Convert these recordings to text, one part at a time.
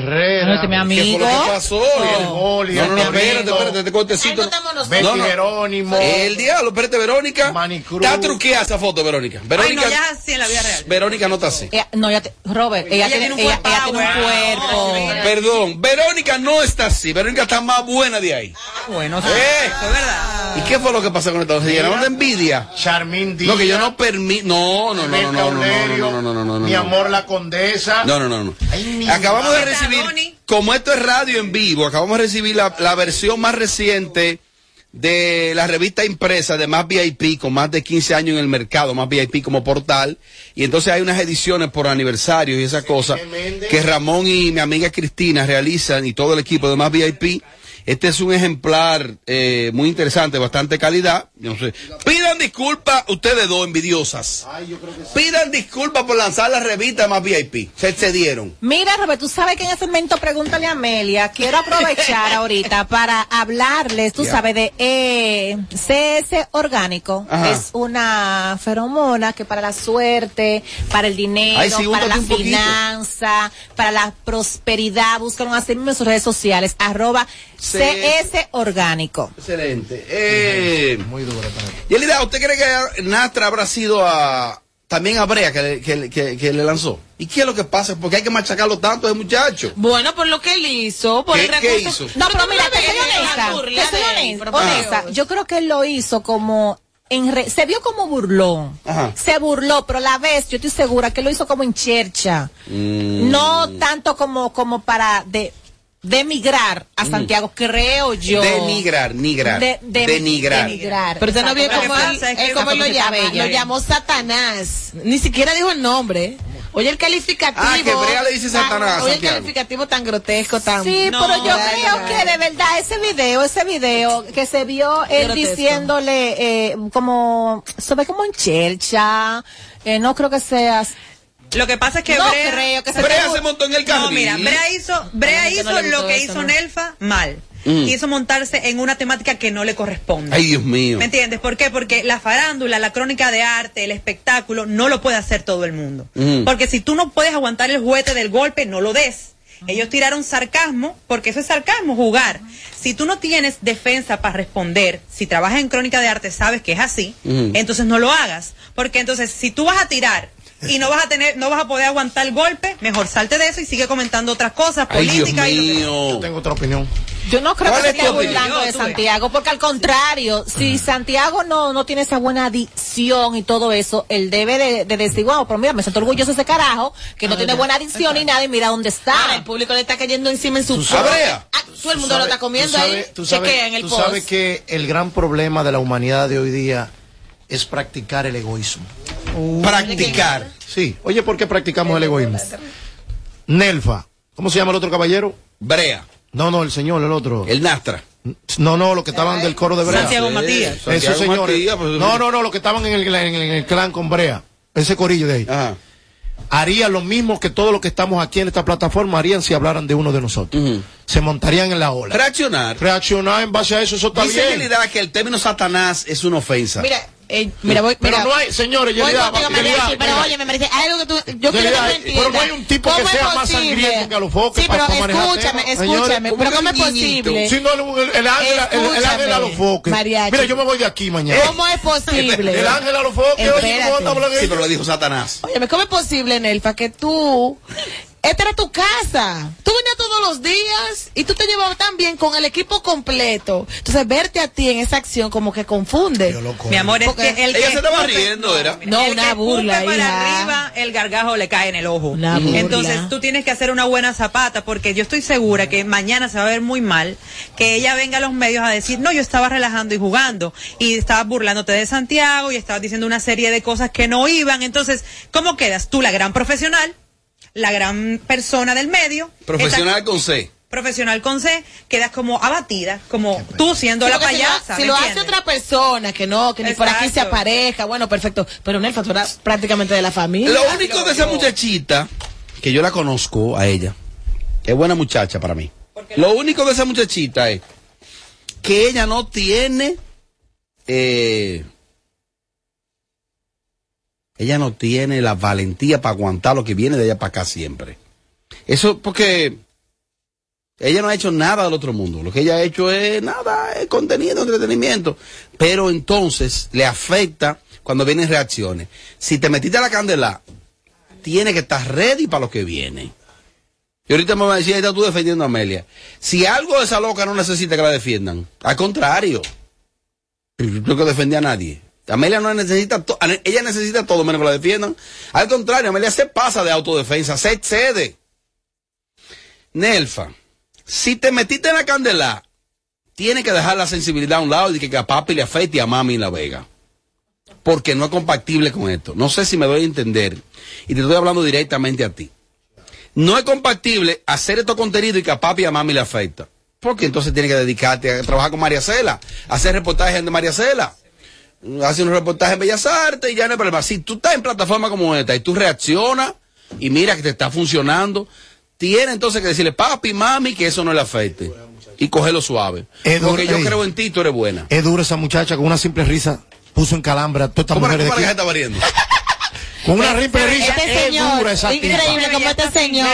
Herrera. No, este mi amigo. ¿Qué fue lo que pasó? El gol y No, el no, no, espérate, espérate, este cortecito. Betty No, no. Jerónimo. El diablo, espérate, Verónica. Manicruz. Está truqueada esa foto, Verónica. Ay, Verónica, no, ya sí en la vida real. Verónica no está así. Ella- no, ya te- Robert, ella, Ella tiene, tiene un ella, ella tiene un cuerpo. Perdón, Verónica no está así. Verónica está más buena de ahí. Bueno, sí, Eh. es verdad. ¿Y qué fue lo que pasó con esta? ¿Se llenaron de envidia? Charmín Díaz. No, que yo no permito. No, no, no, no, no, no, no, no, no, no, no, no, Mi no. amor, la condesa. No, no, no, no. Acabamos de. Recibir, como esto es radio en vivo, acabamos de recibir la, la versión más reciente de la revista impresa de Más VIP, con más de 15 años en el mercado, Más VIP como portal. Y entonces hay unas ediciones por aniversario y esas cosas que Ramón y mi amiga Cristina realizan y todo el equipo de Más VIP. Este es un ejemplar eh, muy interesante, bastante calidad. Yo no sé. Pidan disculpas ustedes dos envidiosas. Pidan disculpas por lanzar la revista Más VIP. Se excedieron. Mira, Robert, tú sabes que en ese segmento Pregúntale a Amelia, quiero aprovechar ahorita para hablarles, tú sabes, de eh, CS orgánico. Ajá. Es una feromona que para la suerte, para el dinero, Ay, sí, para la poquito. finanza, para la prosperidad, búscanos así mismo en sus redes sociales, arroba CS orgánico. Excelente. Eh, Muy duro también. Yelida, ¿usted cree que Nastra habrá sido a también a Brea que le, que, le- que- que le lanzó? ¿Y qué es lo que pasa? Porque hay que machacarlo tanto ese muchacho. Bueno, por lo que él hizo, por ¿Qué- el qué recurso. hizo? No, pero mira, te soy honesta. burla Te soy honesta. Yo creo que él lo hizo como. En re- se vio como burlón. Ajá. Se burló, pero a la vez yo estoy segura que lo hizo como en chercha. Mm. No tanto como, como para de, demigrar a Santiago, creo yo. Denigrar, nigrar. De- de- denigrar. denigrar. Pero usted no vio cómo él, pasa es que él cómo él lo, llama, lo eh. llamó Satanás. Ni siquiera dijo el nombre. Oye el calificativo. Ah, que Brea le dice Satanás a Oye el calificativo tan grotesco, tan. Sí, No, pero yo creo que de verdad ese video, ese video que se vio él grotesco. diciéndole eh, como, se ve como en chercha, eh, no creo que seas, Lo que pasa es que no Brea, creo que se Brea se montó en el carril. No, mira, Brea hizo, Brea Ay, hizo no lo que eso, hizo ¿no? Nelfa mal. Mm. Quiso montarse en una temática que no le corresponde. Ay, Dios mío. ¿Me entiendes? ¿Por qué? Porque la farándula, la crónica de arte, el espectáculo, no lo puede hacer todo el mundo. Ujú. Porque si tú no puedes aguantar el juguete del golpe, no lo des. Ellos tiraron sarcasmo, porque eso es sarcasmo, jugar. Si tú no tienes defensa para responder, si trabajas en crónica de arte, sabes que es así, Ujú. entonces no lo hagas. Porque entonces, si tú vas a tirar y no vas a tener, no vas a poder aguantar el golpe, mejor salte de eso y sigue comentando otras cosas, Ay, Dios política y lo que. Yo tengo otra opinión. Yo no creo ¿Cuál que se esté burlando de. Santiago, porque al contrario, si Santiago no, no tiene esa buena dicción y todo eso, él debe de, de decir, wow, pero mira, me siento orgulloso de ese carajo, que no tiene buena dicción ni nada, y mira dónde Ahora el está. público le está cayendo encima en su Tú sabes- Ah, Todo el mundo lo Tú está comiendo tú ahí. sabes- Tú sabes, Chequea en el tú post. que el gran problema de la humanidad de hoy día es practicar el egoísmo. Practicar. Sí. Oye, ¿por qué practicamos el egoísmo? Nelfa. ¿Cómo se llama el otro caballero? Brea. No, no, el señor, el otro. El Nastra. No, no, los que estaban del coro de Brea. Santiago Sí, Matías. Santiago Esos señores. Matías, pues- no, no, no, los que estaban en el, en el- en el clan con Brea. Ese corillo de ahí. Ajá. Haría lo mismo que todos los que estamos aquí en esta plataforma harían si hablaran de uno de nosotros. Se montarían en la ola. Reaccionar. Reaccionar en base a eso, eso está Dice bien. Yelida que el término Satanás es una ofensa. Mira, eh, mira, voy, Pero no hay, señores, voy Yelida, contigo, Yelida, Mariachi, pero mira. oye, me parece hay algo que tú, yo quiero que tú pero no hay un tipo que ¿Cómo es sea más sangriento que Alofoque Sí, pero escúchame, escúchame, pero ¿cómo ¿cómo es posible? Si no, el, el, el ángel, el, el ángel Alofoque. Mira, yo me voy de aquí mañana. ¿Cómo es posible? El ángel Alofoque, oye. ¿cómo está hablando Sí, pero lo dijo Satanás. Óyeme, ¿cómo es posible, Nelfa, que tú... Esta era tu casa. Tú venías todos los días y tú te llevabas tan bien con el equipo completo. Entonces, verte a ti en esa acción como que confunde. Yo loco. Mi amor, es Porque que el ella que se estaba riendo, era. No, el una que burla, para hija. arriba, el gargajo le cae en el ojo. Una burla. Entonces, tú tienes que hacer una buena zapata porque yo estoy segura que mañana se va a ver muy mal que ella venga a los medios a decir, no, yo estaba relajando y jugando y estabas burlándote de Santiago y estabas diciendo una serie de cosas que no iban. Entonces, ¿cómo quedas? Tú, la gran profesional, la gran persona del medio. Profesional con C. profesional con C, quedas como abatida, como tú siendo Sí, la porque si lo- payasa. Si ¿me lo, hace otra persona, que no, que ni por aquí se apareja, bueno, perfecto. Pero Nelfa, tú eras prácticamente de la familia. Lo único de esa muchachita, que yo la conozco a ella, es buena muchacha para mí. Lo único de esa muchachita es que ella no tiene, eh, ella no tiene la valentía para aguantar lo que viene de allá para acá siempre. Eso porque Ella no ha hecho nada del otro mundo. Lo que ella ha hecho es nada, es contenido, entretenimiento. Pero entonces le afecta cuando vienen reacciones. Si te metiste a la candela, tiene que estar ready para lo que viene. Y ahorita me va a decir, está tú defendiendo a Amelia. Si algo de esa loca no necesita que la defiendan, al contrario, yo que defendí a nadie. Amelia no necesita, ella necesita todo menos que la defiendan. Al contrario, Amelia se pasa de autodefensa, se excede. Nelfa, si te metiste en la candela, tiene que dejar la sensibilidad a un lado y que a papi le afecte y a mami en la vega. Porque no es compatible con esto. No sé si me doy a entender. Y te estoy hablando directamente a ti. No es compatible hacer estos contenidos y que a papi y a mami le afecta. Porque entonces tiene que dedicarte a trabajar con María Cela, a hacer reportajes de María Cela. Hace un reportaje en Bellas Artes y ya no hay problema. Si tú estás en plataforma como esta y tú reaccionas y mira que te está funcionando, tiene entonces que decirle papi, mami, que eso no le afecte. Y cogerlo suave. Es Porque duro, yo ey. creo en ti, tú eres buena. Es dura esa muchacha con una simple risa. Puso en calambra a todas estas ¿Cómo la, mujeres cómo la gente está riendo? Con una simple risa. Este es señor, dura esa tipa. increíble como este señor,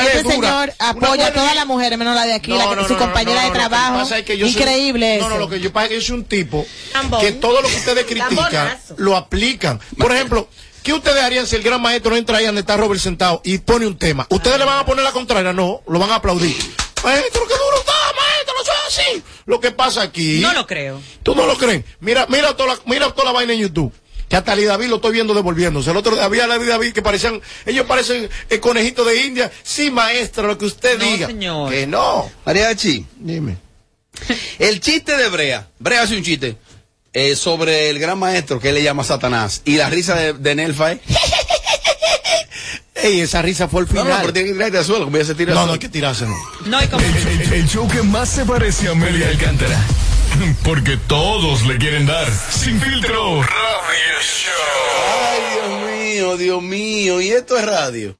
este dura. señor apoya a todas las mujeres menos la de aquí, No, la que- no, su no, compañera no, de trabajo. es que yo soy- increíble No, no, lo que yo pasa es que yo soy un tipo Tambón. que todo lo que ustedes critican lo aplican. Por ejemplo, ¿qué ustedes harían si el gran maestro no entra ahí donde está Robert sentado y pone un tema? ¿Ustedes le van a poner la contraria? No, lo van a aplaudir. Maestro, qué duro está, maestro, no sea así. Lo que pasa aquí. No lo creo. ¿Tú no lo crees? Mira, mira toda la, mira toda la vaina en YouTube. Que hasta David lo estoy viendo devolviéndose. El otro día había Ali David que parecían, ellos parecen eh, conejitos de India. Sí, maestro, lo que usted No, diga. señor. Que no. Mariachi, Dime. el chiste de Brea. Brea hace un chiste eh, sobre el gran maestro que él le llama Satanás. Y la risa de, de Nelfa es. Ey, esa risa fue el No, final. no, pero tiene que tirarte al suelo, como ella se tira no, no hay que tirarse, no. No, y como... El, el- el show que más se parece a Amelia Alcántara. Porque todos le quieren dar. Sin filtro. Radio Show. Ay, Dios mío, Dios mío. Y esto es radio.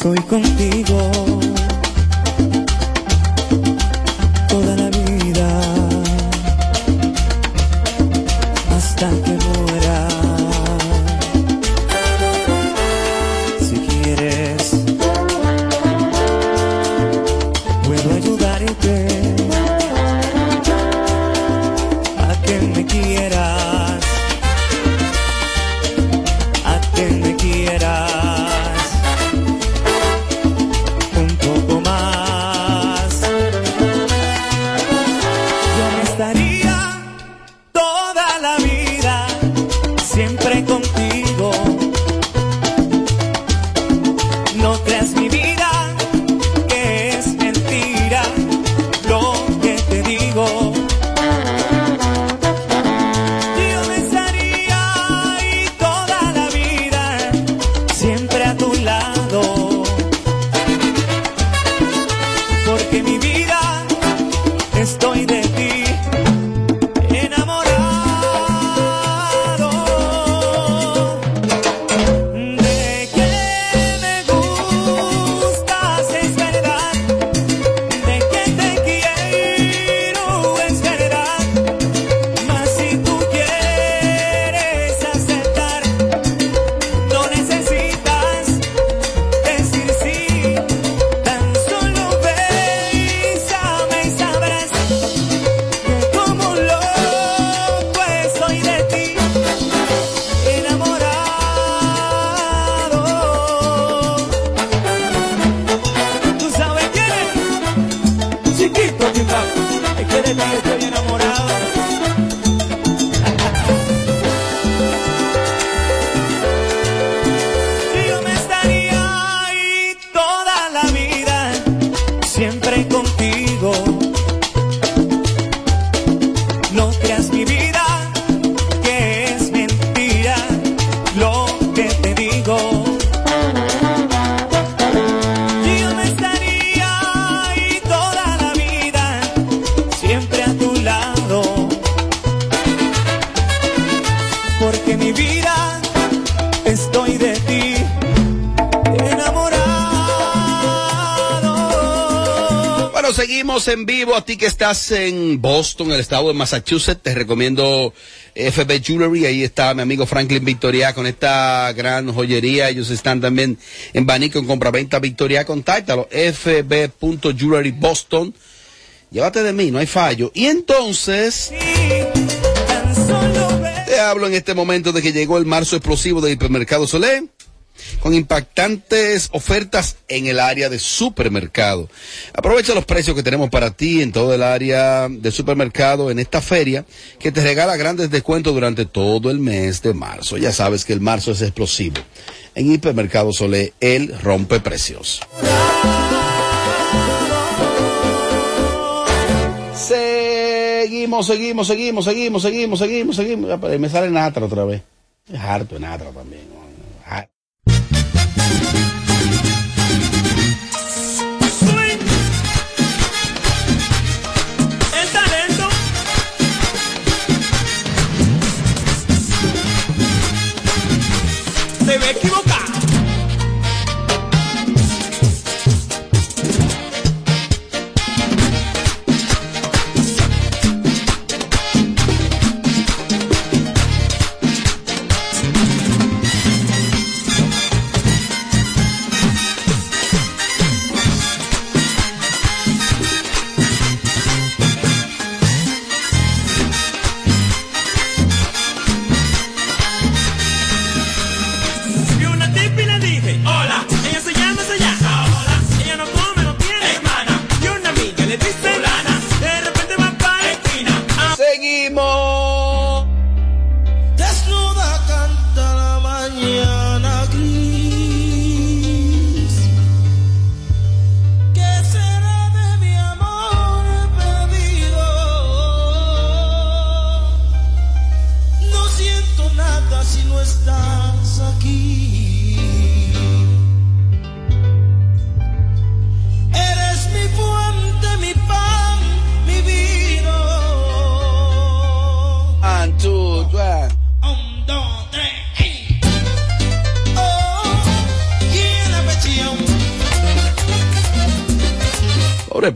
Estoy contigo. Seguimos en vivo. A ti que estás en Boston, el estado de Massachusetts, te recomiendo FB Jewelry. Ahí está mi amigo Franklin Victoria con esta gran joyería. Ellos están también en Banico en compraventa Victoria. Contáctalo. FB.Jewelry Boston. Llévate de mí, no hay fallo. Y entonces, te hablo en este momento de que llegó el marzo explosivo del hipermercado Solé con impactantes ofertas en el área de supermercado. Aprovecha los precios que tenemos para ti en todo el área de supermercado en esta feria que te regala grandes descuentos durante todo el mes de marzo. Ya sabes que el marzo es explosivo. En Hipermercado Solé, él rompe precios. Seguimos, seguimos, seguimos, seguimos, seguimos, seguimos, seguimos. Me sale Natra otra vez. Es harto Natra también. thank you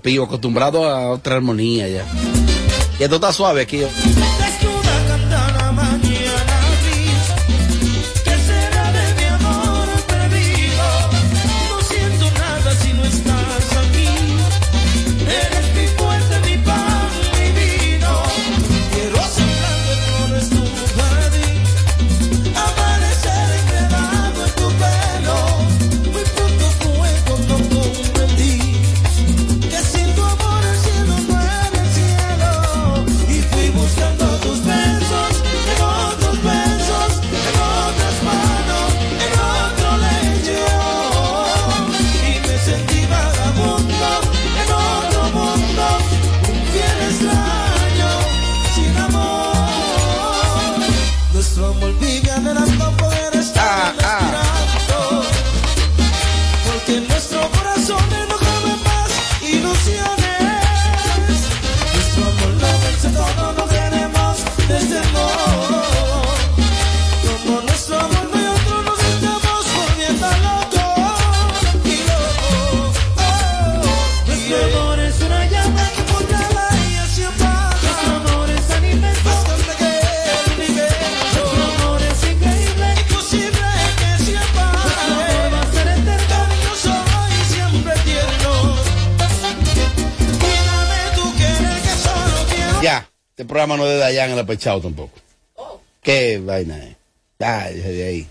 pío, acostumbrado a otra armonía ya. Y esto está suave aquí. Ya. Este programa no es de Dayan en la pechado tampoco. ¿Qué vaina es? De ahí.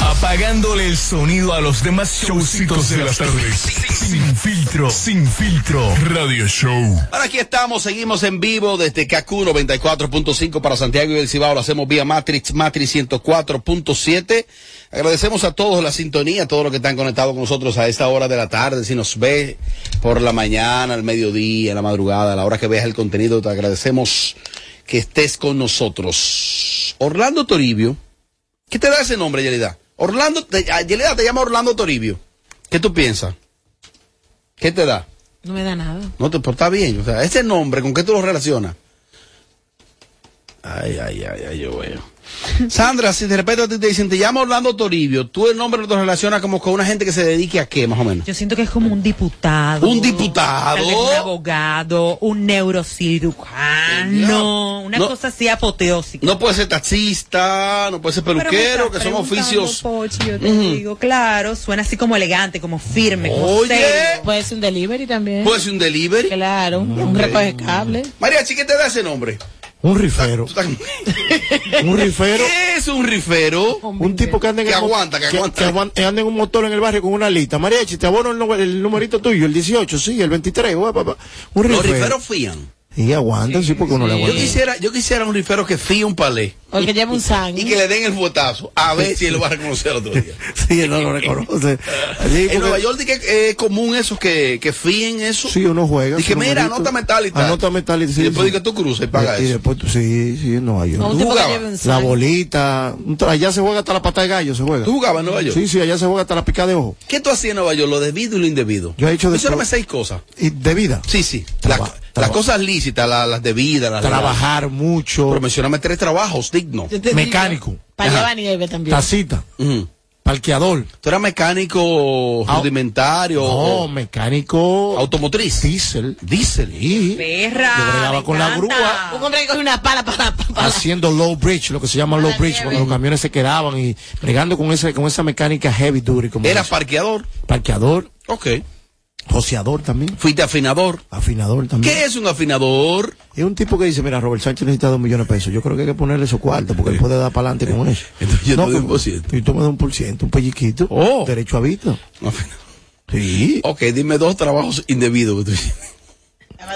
Apagándole el sonido a los demás showcitos de las tardes. Sin filtro, sin filtro. Radio Show. Ahora aquí estamos, seguimos en vivo desde KQ 94.5 para Santiago y el Cibao. Lo hacemos vía Matrix, Matrix 104.7. Agradecemos a todos la sintonía, a todos los que están conectados con nosotros a esta hora de la tarde. Si nos ve por la mañana, al mediodía, a la madrugada, a la hora que veas el contenido, te agradecemos que estés con nosotros. Orlando Toribio. ¿Qué te da ese nombre, Yelida? Orlando, te, ah, Yelida te llama Orlando Toribio. ¿Qué tú piensas? ¿Qué te da? No me da nada. No te, pero está bien. O sea, ese nombre, ¿con qué tú lo relacionas? Ay, ay, ay, ay, yo veo. Sandra, si de repente a ti te dicen, te llama Orlando Toribio, tú el nombre lo relacionas como con una gente que se dedique a qué, más o menos. Yo siento que es como un diputado. Un diputado. un abogado, un neurocirujano, una No. cosa así apoteósica. No puede ser taxista, no puede ser peluquero, que son oficios. Pochi, yo te digo, claro, suena así como elegante, como firme, como Oye. serio. Puede ser un delivery también. Puede ser un delivery. Claro, un, un recoge cable. María, ¿qué te da ese nombre? Un rifero. Un rifero. ¿Qué es un rifero? Un tipo que anda en Que el aguanta, que aguanta. aguan- que anda en un motor en el barrio con una lista. Mariachi, te abono el, el numerito tuyo, el 18, sí, el 23. guau, papá. Un Los rifero. riferos fían. Y aguantan, sí, porque uno le Yo aguanta. quisiera, yo quisiera un rifero que fíe un palé O que lleva un sándwich. y que le den el fuetazo a ver si él lo va a reconocer otro día. Sí, él no lo reconoce. Allí, En porque- Nueva York que es común esos que, que fíen eso. Sí, uno juega. Dije, su mira, numerito. anótame tal y tal. Anótame tal y sí, Y después sí. que tú cruzas y pagas Y eso. después tú, sí, sí, en Nueva York. ¿Tú que jugabas? La bolita. Allá se juega hasta la pata de gallo, se juega. ¿Tú jugabas en Nueva York? Sí, sí, allá se juega hasta la pica de ojo. ¿Qué tú hacías en Nueva York? Lo debido y lo indebido. Yo he hecho de seis cosas. Y de vida. Sí, sí. Traba- La- traba- las cosas lícitas, la- las debidas, las legales. Trabajar mucho. Pero mencioname tres trabajos Mecánico. Para nieve también. Tacita. Parqueador. ¿Tú eras mecánico Ah, rudimentario No, o mecánico. automotriz? Diésel. Diésel. Sí. Perra. Yo bregaba me con la grúa. Un hombre que coge una pala para, para, Haciendo low bridge, lo que se llama low bridge, cuando los camiones se quedaban y bregando con esa, con esa mecánica heavy duty. Como Era eso. parqueador. parqueador, Ok. Joseador también, Fuiste afinador. afinador también. ¿Qué es un afinador? Es un tipo que dice, mira, Robert Sánchez necesita dos millones de pesos. Yo creo que hay que ponerle esos cuartos porque él puede dar para adelante con eso. Entonces yo te doy un por ciento. Y tú me das un por ciento, un pelliquito. Oh. Derecho a vista. Afinador. Sí. Ok, dime dos trabajos indebidos. que tú hiciste.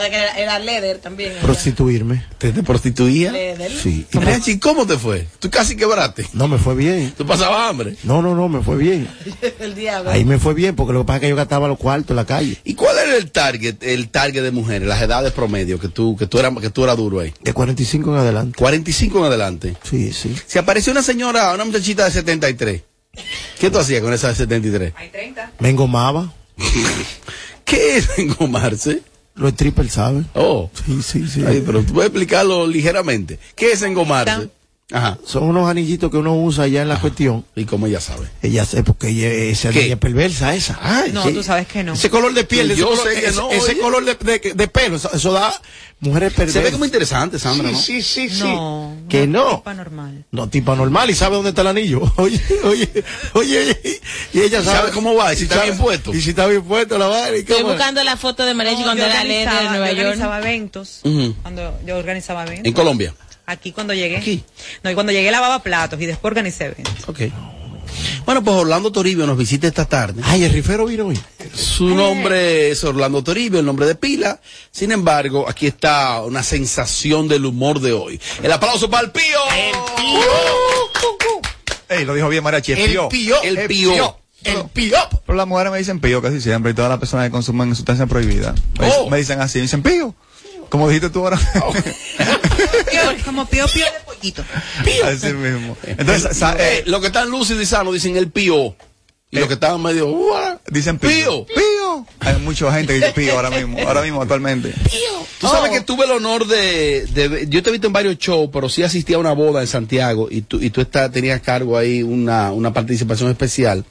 Era, era leather también. Prostituirme. ¿Te, te prostituías? Leather. Sí. ¿Y cómo te fue? Tú casi quebraste. No, me fue bien. Tú pasabas hambre. No, no, no, me fue bien. El diablo. Ahí me fue bien porque lo que pasa es que yo gastaba los cuartos en la calle. ¿Y cuál era el target, el target de mujeres, las edades promedio que tú, que tú eras, que tú eras duro ahí? De 45 en adelante. 45 en adelante. Sí, sí. Si apareció una señora, una muchachita de 73, ¿qué tú hacías con esa de 73? Hay 30. Me engomaba. ¿Qué es engomarse? Los strippers saben. Oh, Sí, sí, sí. Ay, pero tú puedes explicarlo ligeramente. ¿Qué es engomarse? Ajá. Son unos anillitos que uno usa allá en la cuestión. Y como ella sabe. Ella sé porque ella, esa es perversa esa. Ay, No, sí. tú sabes que no. Ese color de piel, Yo ese, color, sé que ese- no, ese color de, de- de pelo, eso, eso da mujeres perversas. Se ve como interesante, Sandra, ¿no? Sí, sí, sí. No. Que una no. tipa normal. No, tipa normal y sabe dónde está el anillo. Oye, oye, oye, y ella sabe, ¿Sabe cómo va? Y si está sabe- bien puesto. Y si está bien puesto la y Estoy cómo- buscando la foto de Mariachi No, cuando era en Nueva yo York. organizaba eventos. Cuando yo organizaba eventos. En Colombia. Aquí cuando llegué. Aquí. No, y cuando llegué lavaba platos y después organicé eventos. Ok. Bueno, pues Orlando Toribio nos visita esta tarde. Ay, el rifero vino hoy. Su nombre es Orlando Toribio, el nombre de pila. Sin embargo, aquí está una sensación del humor de hoy. El aplauso para el pío. Ey, lo dijo bien Mariachi, es El pío. pío. El pío. El pío. Pero las mujeres me dicen pío casi siempre y todas las personas que consumen sustancias prohibidas me, Oh. me dicen así, me dicen pío. Como dijiste tú ahora. Pío, como pío pío de pollito. así mismo. Entonces, sa- Eh, eh, los que están lúcidos y sanos dicen el pío. Y los que están medio. Dicen pío. Pío. Pío. Hay mucha gente que dice pío ahora mismo, ahora mismo actualmente. Tú sabes que tuve el honor de, de- Yo te he visto en varios shows, pero sí asistí a una boda en Santiago y tú, y tú está- tenías cargo ahí una, una participación especial.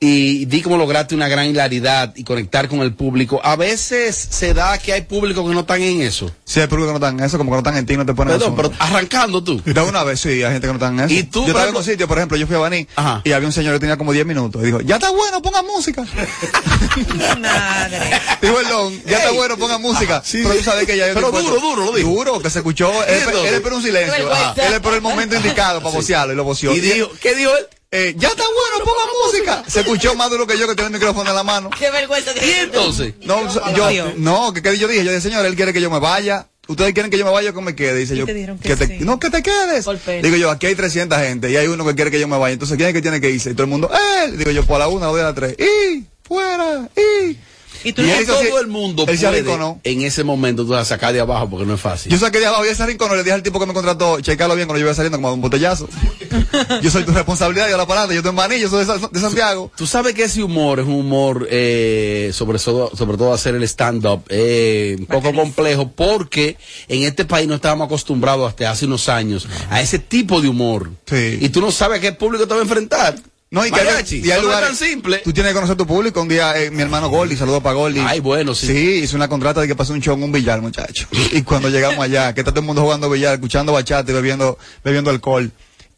Y di cómo lograste una gran hilaridad y conectar con el público. A veces se da que hay público que no están en eso. Si hay público que no están en eso, como que no están en ti, no te ponen Perdón, pero arrancando tú. Y de una vez, sí, hay gente que no está en eso. Y tú, yo estaba en un sitio, por ejemplo, yo fui a Baní Ajá. y había un señor que tenía como 10 minutos y dijo, ya está bueno, ponga música. Madre. dijo el don, ya está bueno, ponga música. Sí, pero sí. tú sabes que ya yo Pero duro, duro, lo dijo. Duro, que se escuchó. Él, él esperó un silencio. Ajá. Él esperó el momento indicado para vocearlo y lo voció. Y dijo, ¿qué dijo él? Eh, ya está bueno, ponga música. Se escuchó más duro que yo que tengo el micrófono en la mano. Qué vergüenza. Y entonces. No, yo, no, que, que yo dije, yo dije, señor, él quiere que yo me vaya. Ustedes quieren que yo me vaya o que me quede. Dice yo, te dijeron que te, sí. no, que te quedes. Digo yo, aquí hay 300 gente y hay uno que quiere que yo me vaya. Entonces, ¿quién es que tiene que irse? Y todo el mundo, él. Digo yo, por la una, dos, a la tres. Y, fuera, y. Y tú todo el mundo puede arrinconó. en ese momento tú vas a sacar de abajo porque no es fácil. Yo saqué de abajo y ese rincón le dije al tipo que me contrató, checalo bien cuando yo iba saliendo como de un botellazo. yo soy tu responsabilidad, yo la parada, yo estoy en Maní, yo soy de Santiago. Tú sabes que ese humor es un humor, eh, sobre, todo, sobre todo hacer el stand-up, eh, un poco complejo porque en este país no estábamos acostumbrados hasta hace unos años a ese tipo de humor. Sí. Y tú no sabes a qué público te va a enfrentar. No, y que hay- Mariachi, y hay eso no es tan simple. Tú tienes que conocer tu público. Un día, eh, mi hermano Gordy, saludo para Gordy. Ay, bueno, sí. Sí, hizo una contrata de que pasó un show en un billar, muchacho. Y cuando llegamos allá, que está todo el mundo jugando billar, escuchando bachata y bebiendo, bebiendo alcohol.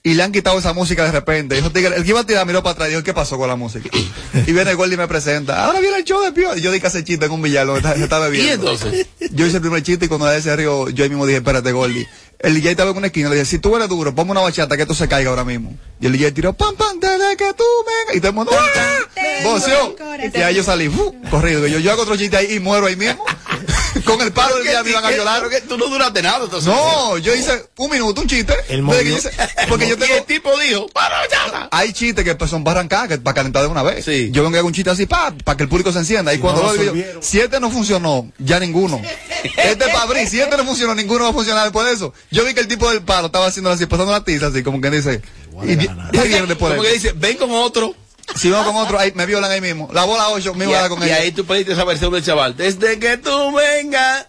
Y le han quitado esa música de repente. Dijo, el que iba a tirar miró para atrás y dijo, ¿qué pasó con la música? Y viene Gordy y me presenta. Ahora viene el show de Pío. Y yo di que hace chiste en un está- se está bebiendo. ¿Y entonces? Yo hice el primer chiste y cuando él se rió, yo ahí mismo dije, espérate, Gordy. El DJ estaba en una esquina, le dije, si tú eres duro, ponme una bachata que esto se caiga ahora mismo. Y el DJ tiró, pam, pam, desde que tú me... Y todo el mundo, ¡ah! Y ahí yo salí, ¡fu! corrido. Y yo, yo hago otro chiste ahí y muero ahí mismo. Con el palo del día me iban a violar. Que tú no duraste nada. entonces. No, yo hice un minuto, un chiste. El porque yo Y tengo... el tipo dijo. Hay chistes que pues, son para arrancar, que para calentar de una vez. Sí. Yo vengo y hago un chiste así, pa, para que el público se encienda. Y cuando no lo digo yo, resolvieron. si este no funcionó, ya ninguno. Este es para abrir, si este no funcionó, ninguno va a funcionar después de eso. Yo vi que el tipo del palo estaba haciendo así, pasando la tiza así, como que dice, y, viene después Como que dice, ven con otro. Si vengo con otro, ahí me violan ahí mismo. La bola 8, me Y, iba a dar con y ella. ahí tú pediste esa versión del chaval. Desde que tú vengas.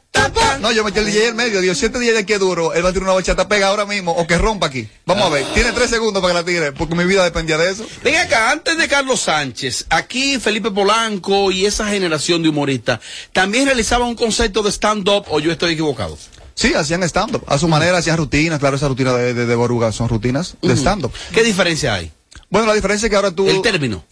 No, yo metí el DJ en medio. Digo, si este DJ de aquí es duro, él va a tirar una bachata pega ahora mismo o que rompa aquí. Vamos a ver. Tiene tres segundos para que la tire, porque mi vida dependía de eso. Ven acá, antes de Carlos Sánchez, aquí Felipe Polanco y esa generación de humoristas, ¿también realizaban un concepto de stand-up o yo estoy equivocado? Sí, hacían stand-up. A su manera hacían rutinas. Claro, esas rutinas de, de, de Boruga son rutinas de stand-up. ¿Qué diferencia hay? Bueno, la diferencia es que ahora tú... El término.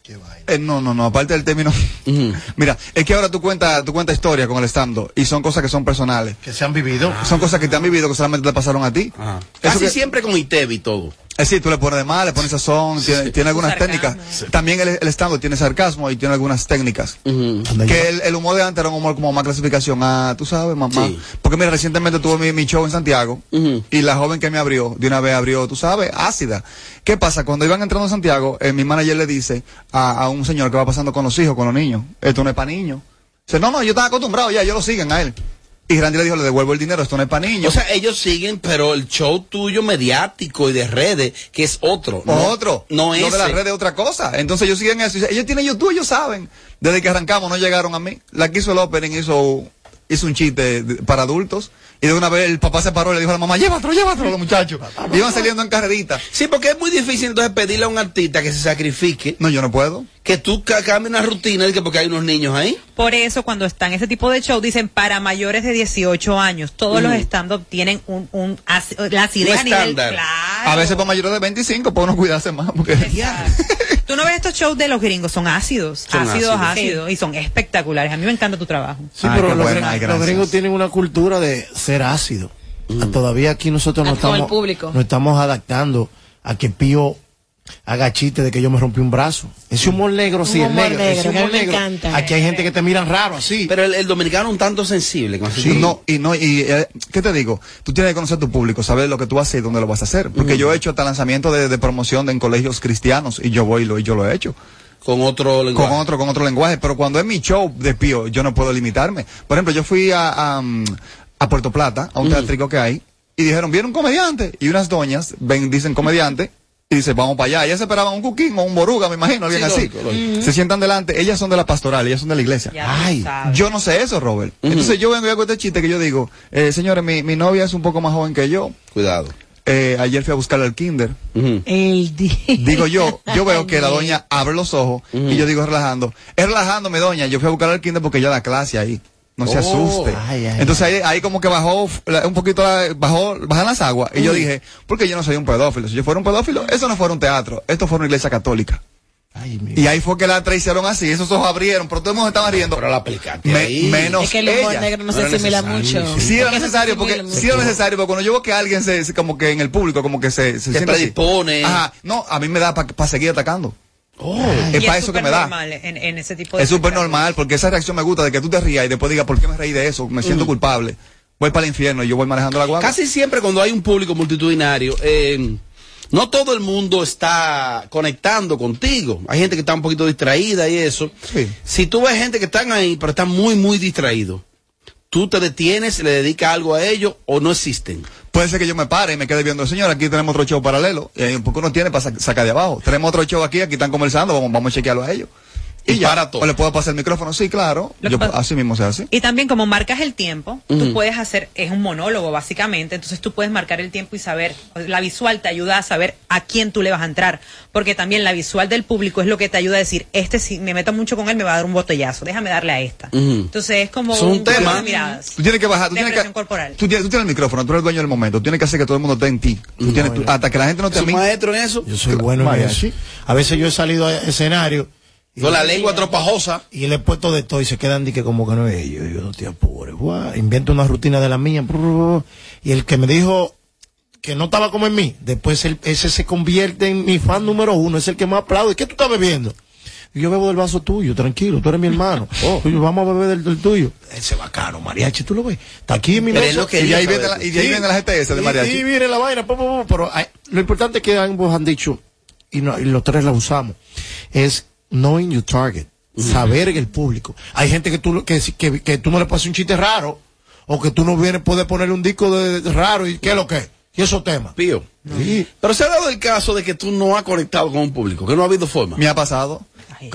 Eh, no, no, no, aparte del término. Mira, es que ahora tú cuentas tú cuenta historia con el stand-up y son cosas que son personales. Que se han vivido. Son cosas que te han vivido que solamente te pasaron a ti. Ajá. Eso Casi que- siempre con ITEV y todo. Es decir, tú le pones de más, le pones sazón, tiene, tiene algunas Sarcasmo. técnicas. También el, el tiene sarcasmo y tiene algunas técnicas. Que el, el humor de antes era un humor como más clasificación. Ah, tú sabes, mamá. Sí. Porque mira, recientemente tuve mi, mi show en Santiago y la joven que me abrió, de una vez abrió, tú sabes, ácida. ¿Qué pasa? Cuando iban entrando a Santiago, eh, mi manager le dice a, a un señor que va pasando con los hijos, con los niños, esto no es para niños. Dice, no, no, yo estaba acostumbrado ya, yo lo siguen a él. Y Randy le dijo, le devuelvo el dinero, esto no es para niños. O sea, ellos siguen, pero el show tuyo mediático y de redes, que es otro. No, otro. No es. Lo de la red es otra cosa. Entonces ellos siguen eso. Ellos tienen YouTube, ellos saben. Desde que arrancamos no llegaron a mí. La que hizo el opening hizo, hizo un chiste para adultos. Y de una vez el papá se paró y le dijo a la mamá, llévatelo, llévatelo, los muchachos. Y iban saliendo en carrerita. Sí, porque es muy difícil entonces pedirle a un artista que se sacrifique, No, yo no puedo. que tú ca- cambies una rutina, de que porque hay unos niños ahí. Por eso cuando están ese tipo de show dicen para mayores de 18 años. Todos los stand-up tienen un, un as- la acidez Un a nivel estándar. claro. A veces para mayores de 25, para uno cuidarse más. Porque... Tú no ves estos shows de los gringos, son ácidos, Son ácidos, ácidos. ácidos, y son espectaculares. A mí me encanta tu trabajo. Sí, Ay, pero los, bueno, gringos- ay, los gringos tienen una cultura de ser ácido. Todavía aquí nosotros no Ah, estamos, nos estamos adaptando a que Pío haga chiste de que yo me rompí un brazo. Ese humor negro, sí, humor negro. negro, ese humor negro. encanta. Aquí hay gente que te miran raro así. Pero el, el dominicano un tanto sensible con Sí. No, y no, y eh, ¿qué te digo? Tú tienes que conocer tu público, saber lo que tú haces y dónde lo vas a hacer. Porque yo he hecho hasta lanzamiento de, de promoción de, en colegios cristianos y yo voy y lo, y yo lo he hecho. Con otro lenguaje. con otro con otro lenguaje pero cuando es mi show de pío yo no puedo limitarme por ejemplo yo fui a a, mm, a Puerto Plata a un teatrico que hay y dijeron viene un comediante y unas doñas ven dicen comediante y dice vamos para allá ellas esperaban un cuquín o un boruga me imagino alguien Sí, así lógico, lógico. se sientan delante ellas son de la pastoral ellas son de la iglesia Ya Ay, yo no sé eso Robert entonces yo vengo y hago este chiste que yo digo eh, señores mi, mi novia es un poco más joven que yo Cuidado. Eh, ayer fui a buscarla al kinder. El día. Digo yo, yo veo que la doña abre los ojos y yo digo relajando. Es relajándome, doña. Yo fui a buscar al kinder porque ella da clase ahí. No se Oh. asuste. Ay, ay, Entonces ahí, ahí como que bajó un poquito, la- bajó, bajan las aguas. Y yo dije, porque yo no soy un pedófilo. Si yo fuera un pedófilo, eso no fuera un teatro. Esto fue una iglesia católica. ay, Y ahí fue que la hicieron así. Esos ojos abrieron, pero todo el mundo estaba riendo. Pero la aplicaste Me- ahí. menos Es que el humor ella. negro no No se era asimila mucho. Sí era no se necesario, porque sí era necesario, porque cuando yo veo que alguien se, se- como que en el público, como que se, se Te siente así. predispone. Ajá, no, a mí me da para seguir atacando. Oh. Es para eso que me da. normal en, en ese tipo de Es súper normal, porque esa reacción me gusta de que tú te rías y después digas, ¿por qué me reí de eso? Me siento culpable. Voy para el infierno y yo voy manejando la guagua. Casi siempre cuando hay un público multitudinario, eh, no todo el mundo está conectando contigo. Hay gente que está un poquito distraída y eso. Sí. Si tú ves gente que están ahí, pero están muy, muy distraídos, tú te detienes, le dedicas algo a ellos o no existen. Puede ser que yo me pare y me quede viendo, señor, aquí tenemos otro show paralelo. Y porque uno tiene para sa- sacar de abajo. Tenemos otro show aquí, aquí están conversando, vamos, vamos a chequearlo a ellos. Y ya. para todo. O le puedo pasar el micrófono, sí, claro. Yo, así mismo se hace. Y también como marcas el tiempo, tú puedes hacer, es un monólogo básicamente, entonces tú puedes marcar el tiempo y saber, la visual te ayuda a saber a quién tú le vas a entrar, porque también la visual del público es lo que te ayuda a decir, este si me meto mucho con él me va a dar un botellazo, déjame darle a esta. Entonces es como Es un tema. de miradas. Tú tienes que bajar, tú tienes que. corporal. Tú tienes, tú tienes el micrófono, tú eres el dueño del momento. Tú tienes que hacer que todo el mundo esté en ti. Tú tienes, tú- hasta que la gente no te ¿Es un mire. maestro en eso? Yo soy bueno en eso. A veces yo he salido a escenario. Y- Con la lengua tropajosa. Y le he puesto de todo y se quedan de que como que no es ellos. Yo no te apures. Invento una rutina de la mía. Y el que me dijo que no estaba como en mí, después el- ese se convierte en mi fan número uno. Es el que más aplaude. ¿Qué tú estás bebiendo? Y yo bebo del vaso tuyo, tranquilo, tú eres mi hermano. Oh. Vamos a beber del, del tuyo. Ese bacano, mariachi, tú lo ves. Está aquí en mi mesa. es lo que Y de ahí viene la, y de ahí Sí. viene la GTS de Y- mariachi. Y, viene la vaina, po, po, po, pero ay, lo importante es que ambos han dicho, y, no- y los tres la usamos, es knowing your target, saber el público. Hay gente que tú, que, que, que tú no le pasas un chiste raro, o que tú no vienes, puedes ponerle un disco de, de raro, y qué es lo que es. Y esos temas. Pío. Sí. Pero se ha dado el caso de que tú no has conectado con un público, que no ha habido forma. Me ha pasado.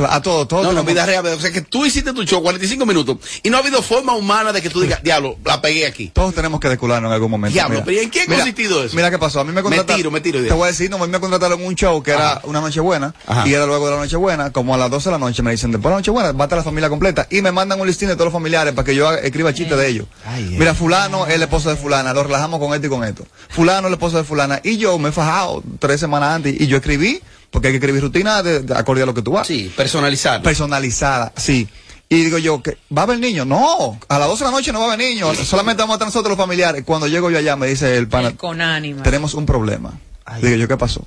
A todo, todo. No, no, vida real. O sea, que tú hiciste tu show 45 minutos y no ha habido forma humana de que tú digas, diablo, la pegué aquí. Todos tenemos que descularnos en algún momento. Diablo, Mira. pero ¿y en qué ha Mira, consistido eso? Mira qué pasó. A mí me Me contrataron. tiro, me tiro, Te voy a decir, no, a mí me contrataron un show que era una noche buena. Ajá. Y era luego de la noche buena, como a las 12 de la noche, me dicen, después de la noche buena, va a estar la familia completa. Y me mandan un listín de todos los familiares para que yo haga- escriba chistes de ellos. Ay. Mira, fulano es el esposo de fulana, lo relajamos con esto y con esto. Fulano es el esposo de fulana. Y yo me he fajado tres semanas antes y yo escribí, porque hay que escribir rutina de, de acorde a lo que tú vas. Sí, personalizar. Personalizada, sí. Y digo yo, ¿qué? ¿va a haber niño? No, a las 12 de la noche no va a haber niño, solamente vamos a estar nosotros los familiares. Cuando llego yo allá me dice el pana, Con ánima. tenemos un problema. Digo yo, ¿qué pasó?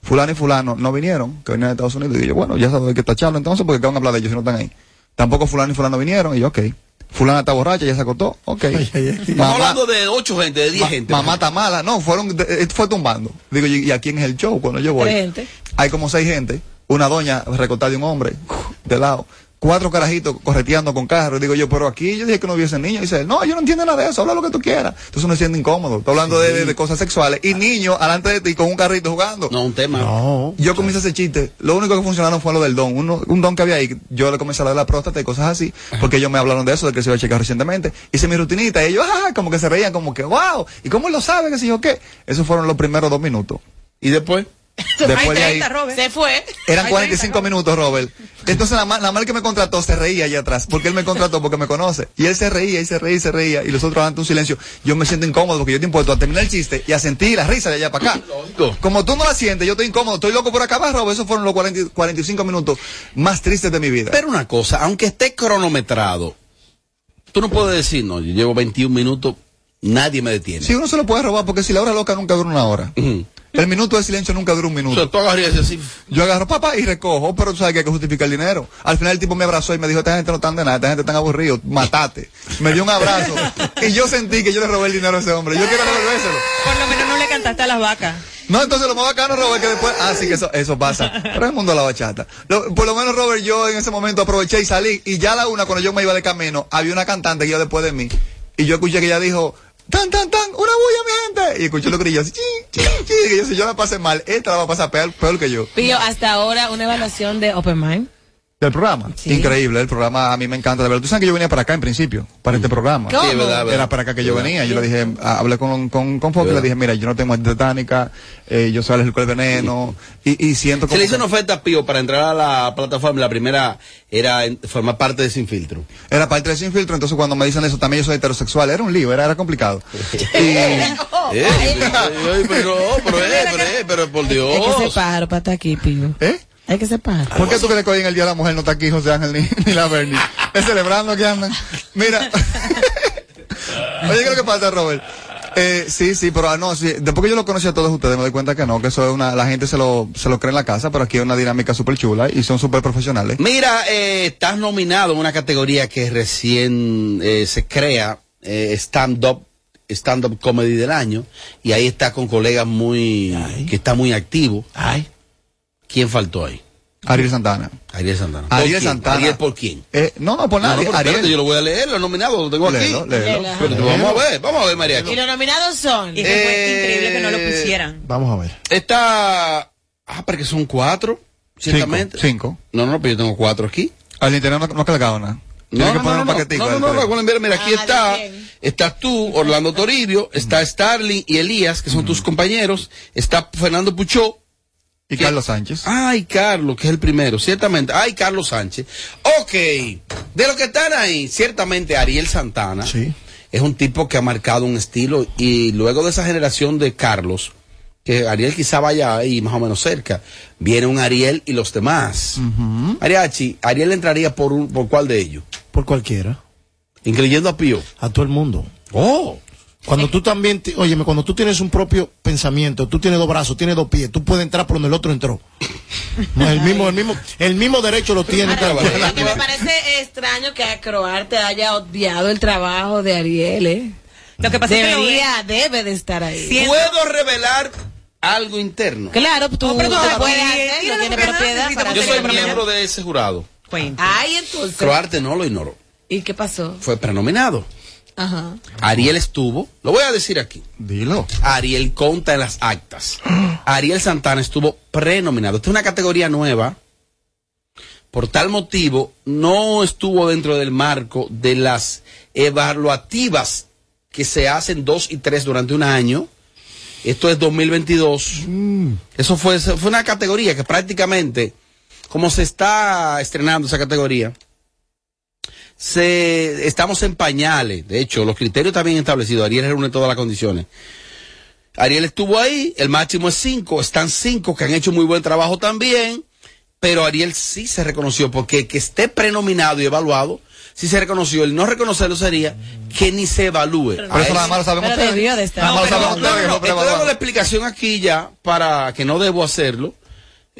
Fulano y fulano no vinieron, que venían de Estados Unidos. Y digo yo, bueno, ya sabes que está charlo entonces, porque ¿qué van a hablar de ellos si no están ahí? Tampoco fulano y fulano vinieron, y yo, ok. Fulana está borracha, ya se acostó, ok. Ay, ay, ay. Estamos Mamá, hablando de 8 gente, de 10 ma- gente. mamá está mala, no, fueron, de- eh, fue tumbando. Digo, ¿y y a quién es el show cuando yo voy? Gente. Hay como seis gente, una doña recortada de un hombre, de lado, cuatro carajitos correteando con carro. Y digo yo, pero aquí yo dije que no hubiese niños. Y dice, él, no, yo no entiendo nada de eso, habla lo que tú quieras. Entonces uno se siente incómodo. Está hablando de, de- de cosas sexuales. Y niños alante de ti con un carrito jugando. No, un tema. No. Yo comencé ese chiste. Lo único que funcionaron fue lo del don. Uno, un don que había ahí. Yo le comencé a hablar de la próstata y cosas así. Porque ellos me hablaron de eso, de que se iba a checar recientemente. Hice mi rutinita y ellos, ah, como que se reían, como que, wow. ¿Y cómo él lo sabe? ¿Qué sé yo qué? Esos fueron los primeros dos minutos. Y después. Después de ahí. 30, Robert. Se fue. Eran Hay 45 30, minutos, Robert. Entonces, la, la mal que me contrató se reía allá atrás, porque él me contrató porque me conoce. Y él se reía y se reía y se reía. Y los otros ante un silencio. Yo me siento incómodo porque yo te impuesto a terminar el chiste y a sentir la risa de allá para acá. Lógico. Como tú no la sientes, yo estoy incómodo, estoy loco por acabar, Robert. Esos fueron los 40 45 minutos más tristes de mi vida. Pero una cosa, aunque esté cronometrado, tú no puedes decir, no, yo llevo 21 minutos, nadie me detiene. Si uno se lo puede robar, porque si la hora loca nunca dura una hora. El minuto de silencio nunca dura un O minuto. sea, tú agarras así. Yo agarro papá y recojo, pero tú sabes que hay que justificar el dinero. Al final el tipo me abrazó y me dijo, esta gente no está de nada, esta gente está aburrido, matate. Me dio un abrazo y yo sentí que yo le robé el dinero a ese hombre. Yo quiero devolvérselo. Por lo menos no le cantaste a las vacas. No, entonces lo más bacano, Robert, que después, ah, sí que eso, eso pasa. Pero es el mundo de la bachata. Lo- por lo menos, Robert, yo en ese momento aproveché y salí. Y ya a la una, cuando yo me iba de camino, había una cantante que iba después de mí. Y yo escuché que ella dijo, tan, tan, tan, una bulla, mi gente. Y escuché los grillos, así, chin, chin, chin. Y yo, si yo la pasé mal, esta la va a pasar peor, peor que yo. Pío, hasta ahora una evaluación de Open Mind. Del programa. Sí. Increíble, el programa a mí me encanta de verdad. Tú sabes que yo venía para acá en principio, para este programa. ¿Cómo? Sí, es verdad, verdad. Era para acá que yo Verdad. venía. Yo le dije, ah, hablé con, con, con Fox y le dije, mira, yo no tengo tetánica, eh, yo soy alérgico al veneno, y, y siento Se como le hizo que- una oferta a Pío para entrar a la plataforma. La primera era en- formar parte de Sin Filtro. Era parte de Sin Filtro, entonces cuando me dicen eso, también yo soy heterosexual. Era un lío, era, era complicado. y, Eh, eh, pero, pero, eh, pero, eh, pero por Hay que ser Dios. pájaro para estar aquí, Pío. ¿Eh? Hay que ser pájaro. ¿Por qué tú crees que hoy en el Día de la Mujer no está aquí José Ángel ni, ni la Bernie? Es celebrando que andan. Mira. Oye, ¿qué es lo que pasa, Robert? Eh, sí, sí, pero ah, no, sí, después que yo lo conocí a todos ustedes me doy cuenta que no, que eso es una, la gente se lo, se lo cree en la casa, pero aquí hay una dinámica súper chula y son súper profesionales. Mira, eh, estás nominado en una categoría que recién eh, se crea, eh, stand-up stand-up comedy del año. Y ahí está con colegas muy, que está muy activo. Ay. ¿Quién faltó ahí? Ariel Santana. Ariel Santana. ¿Por Ariel quién? Santana. ¿Ariel por quién? Eh, no, no, por No, no, nadie. espérate, yo lo voy a leer, los nominados, lo tengo aquí. Léelo, léelo. Léelo. Pero vamos a ver, vamos a ver, Mariachi. Y los nominados son. Y que fue Eh, increíble que no lo pusieran. Vamos a ver. Está. Ah, porque son cuatro, ciertamente. Cinco. No, no, pero yo tengo cuatro aquí. Al interior no, no ha cargado nada. Tiene No, que no, poner no, un no, paquetico. no, no, no, no, mira, mira, aquí Ah, está, estás tú, Orlando Toribio, está Starling y Elías, que son tus compañeros, está Fernando Puchó, Y ¿Qué? Carlos Sánchez. ay, Carlos, que es el primero, ciertamente, ay, Carlos Sánchez. Ok, de los que están ahí, ciertamente Ariel Santana Sí. es un tipo que ha marcado un estilo y luego de esa generación de Carlos, que Ariel quizá vaya ahí más o menos cerca, viene un Ariel y los demás. Mariachi, Ariel entraría por, un, por cuál de ellos, Por cualquiera. incluyendo a Pío. A todo el mundo. Oh. Cuando tú también, óyeme, cuando tú tienes un propio pensamiento, tú tienes dos brazos, tienes dos pies, tú puedes entrar por donde el otro entró. No, el mismo, el mismo, el mismo derecho lo tiene. Ahora, lo que me parece extraño que Acroarte haya obviado el trabajo de Ariel, ¿eh? Lo que pasa es que debe de estar ahí. Siento- ¿Puedo revelar algo interno? Claro, tú, No, pero tú no, puedes tiene propiedad, para Yo soy miembro de ese jurado. Cuenta. Ay, entonces. Croarte no lo ignoró. ¿Y qué pasó? Fue prenominado. Ajá. Ariel estuvo, lo voy a decir aquí. Dilo. Ariel conta en las actas. Ariel Santana estuvo prenominado. Esta es una categoría nueva. Por tal motivo, no estuvo dentro del marco de las evaluativas que se hacen dos y tres durante un año. Esto es 2022. Eso fue, eso fue una categoría que prácticamente, como se está estrenando esa categoría, se, estamos en pañales. De hecho, los criterios también establecidos. Ariel reúne todas las condiciones. Ariel estuvo ahí, el máximo es cinco, están cinco que han hecho muy buen trabajo también, pero Ariel sí se reconoció porque que esté prenominado y evaluado, sí se reconoció. El no reconocerlo sería que ni se evalúe. Por A eso nada más lo sabemos Pero ustedes. debió de estar. Nada no, más lo pero sabemos no, ustedes, no, que no, fue estoy dando la explicación aquí ya para que no debo hacerlo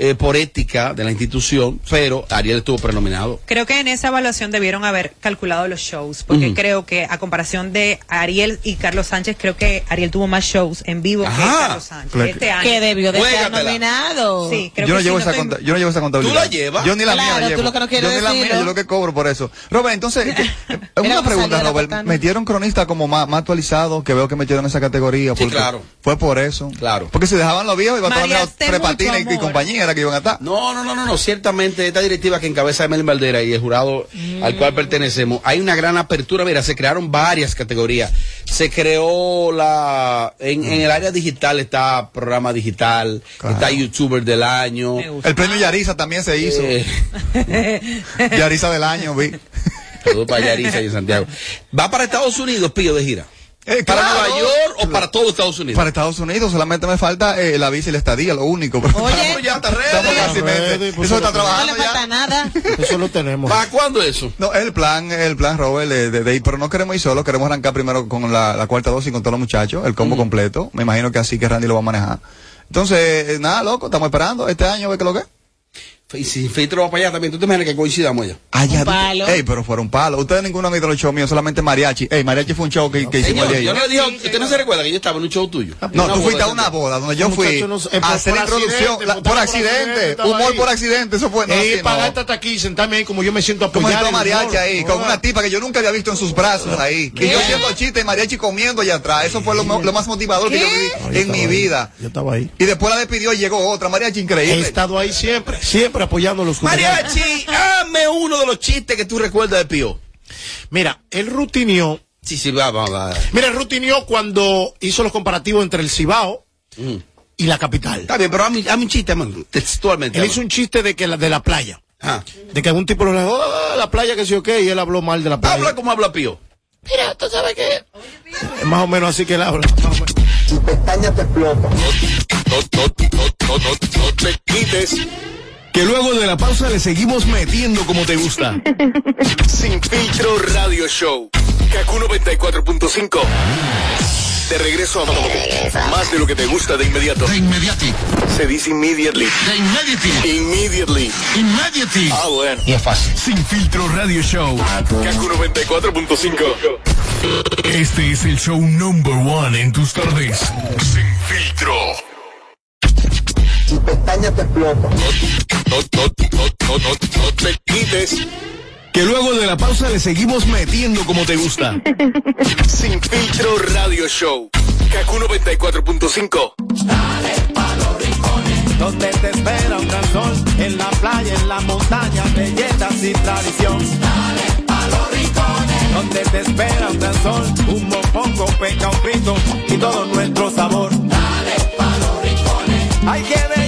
eh, por ética de la institución, pero Ariel estuvo prenominado. Creo que en esa evaluación debieron haber calculado los shows, porque creo que a comparación de Ariel y Carlos Sánchez, creo que Ariel tuvo más shows en vivo que. Carlos Sánchez Claro. este año. Que debió de estar nominado. Sí, creo yo, no que llevo sí, esa estoy- conta- yo no llevo esa contabilidad. ¿Tú la llevas? Yo ni la Claro, mía la tú llevo. lo que no quieres yo ni la mía, yo lo que cobro por eso. Robert, entonces, que- eh, una pregunta, Robert. ¿Metieron cronista como más, más actualizado que veo que metieron esa categoría? Sí, claro. Fue por eso. Claro. Porque si dejaban los viejos, iban a María, estar ten tres patines mucho y, y compañía era que iban a estar. No, no, no, no, no. Ciertamente esta directiva que encabeza Emel Valdera y el jurado al cual pertenecemos, hay una gran apertura. Mira, se crearon varias categorías. Se creó la en, en el área digital está programa digital, Claro. está youtuber del año. El premio Yarisa también se hizo. Eh, Yarisa del año, vi. saludos para Yarisa y en Santiago. Va para Estados Unidos, pillo de gira. Eh, ¿Para claro. Nueva York o para todo Estados Unidos? Para Estados Unidos solamente me falta eh, la visa y la estadía, lo único. Oye. Estamos ya, está ready. Estamos casi Ready, pues Eso está solo- No trabajando le falta ya. nada. Eso lo tenemos. ¿Para cuándo eso? No, el plan, el plan, Robert, de, de- de ir, pero no queremos ir solo, queremos arrancar primero con la, la cuarta dosis con todos los muchachos, el combo completo. Me imagino que así que Randy lo va a manejar. Entonces, eh, nada, loco, estamos esperando este año, ve que lo que. Y si Filtro va para allá también, ¿tú te imaginas que coincidamos allá? Ah, ya. Un palo. Ey, pero fuera un palo. Ustedes ninguno han visto los shows míos, solamente mariachi. Ey, mariachi fue un show que, que hicimos el yo no le dije, usted no se recuerda que yo estaba en un show tuyo. No, Una tú fuiste a una boda donde yo fui no a hacer la introducción, por- por por accidente, humor ahí. por accidente, eso fue. No, pagarte no. hasta aquí, sentarme ahí como yo me siento a Como mariachi humor. ahí, con Ah. una tipa que yo nunca había visto en sus brazos ahí. Y yo haciendo chiste y mariachi comiendo allá atrás. Eso fue lo, más motivador que yo No, yo en mi vida. Yo estaba ahí. Y después la despidió y llegó otra, mariachi He increíble. estado ahí siempre, siempre apoyando a los comediantes. Mariachi, hazme uno de los chistes que tú recuerdas de Pío. Mira, él rutineó. Sí, sí, va, va, va. Mira, él rutineó cuando hizo los comparativos entre el Cibao Mm. y la capital. Está bien, pero hazme, hazme un chiste, man, textualmente. Él hizo un chiste de que la, de la playa. Ah. De que algún tipo le dijo, "Ah, la playa que sí o qué, y él habló mal de la playa. Habla como habla Pío. Mira, tú sabes que. Es más o menos así que él habla. más o menos. No, no, no, no, no, no te quites. Que luego de la pausa le seguimos metiendo como te gusta. Sin filtro radio show. Kaku 94.5. De regreso a más de lo que te gusta de inmediato. De inmediati. Se dice immediately. De inmediati. Immediately. Immediati. Ah, bueno. Y es fácil. Sin filtro radio show. Kaku 94.5. Este es el show number one en tus tardes. Sin filtro. Tu pestaña te explota. No, no, no, no, no, no te quites. Que luego de la pausa le seguimos metiendo como te gusta. Sin filtro radio show. Kaku 94.5. Donde te espera un gran sol, en la playa, en la montaña, belletas y tradición. Dale a los rincones. Donde te espera un gran sol, un mopongo, peca, un frito y todo nuestro sabor. Dale a los rincones. Hay que bella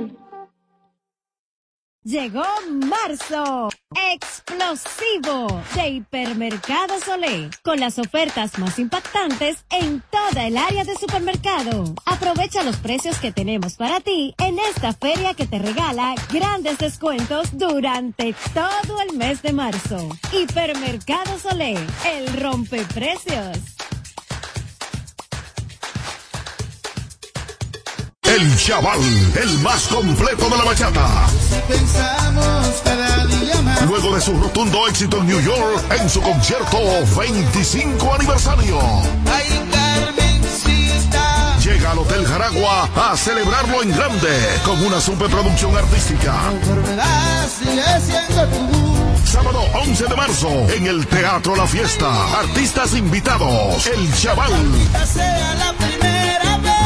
Llegó marzo, explosivo de Hipermercado Solé, con las ofertas más impactantes en toda el área de supermercado. Aprovecha los precios que tenemos para ti en esta feria que te regala grandes descuentos durante todo el mes de marzo. Hipermercado Solé, el rompeprecios. El chaval, el más completo de la bachata. Pensamos cada día más. Luego de su rotundo éxito en New York en su concierto 25 aniversario. Ay, Carmencita. Llega al Hotel Jaragua a celebrarlo en grande con una superproducción artística. Sábado 11 de marzo en el Teatro La Fiesta. Artistas invitados. El Chaval. Sea la primera.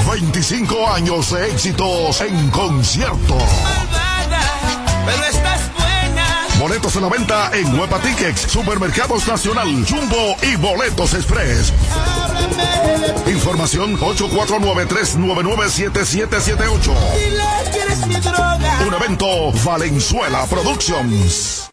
25 años de éxitos en concierto. Pero estás buena. Boletos a la venta en Nueva Tickets, Supermercados Nacional, Jumbo y Boletos Express. Información 849-399-7778. Dile que eres mi droga. Un evento Valenzuela Productions.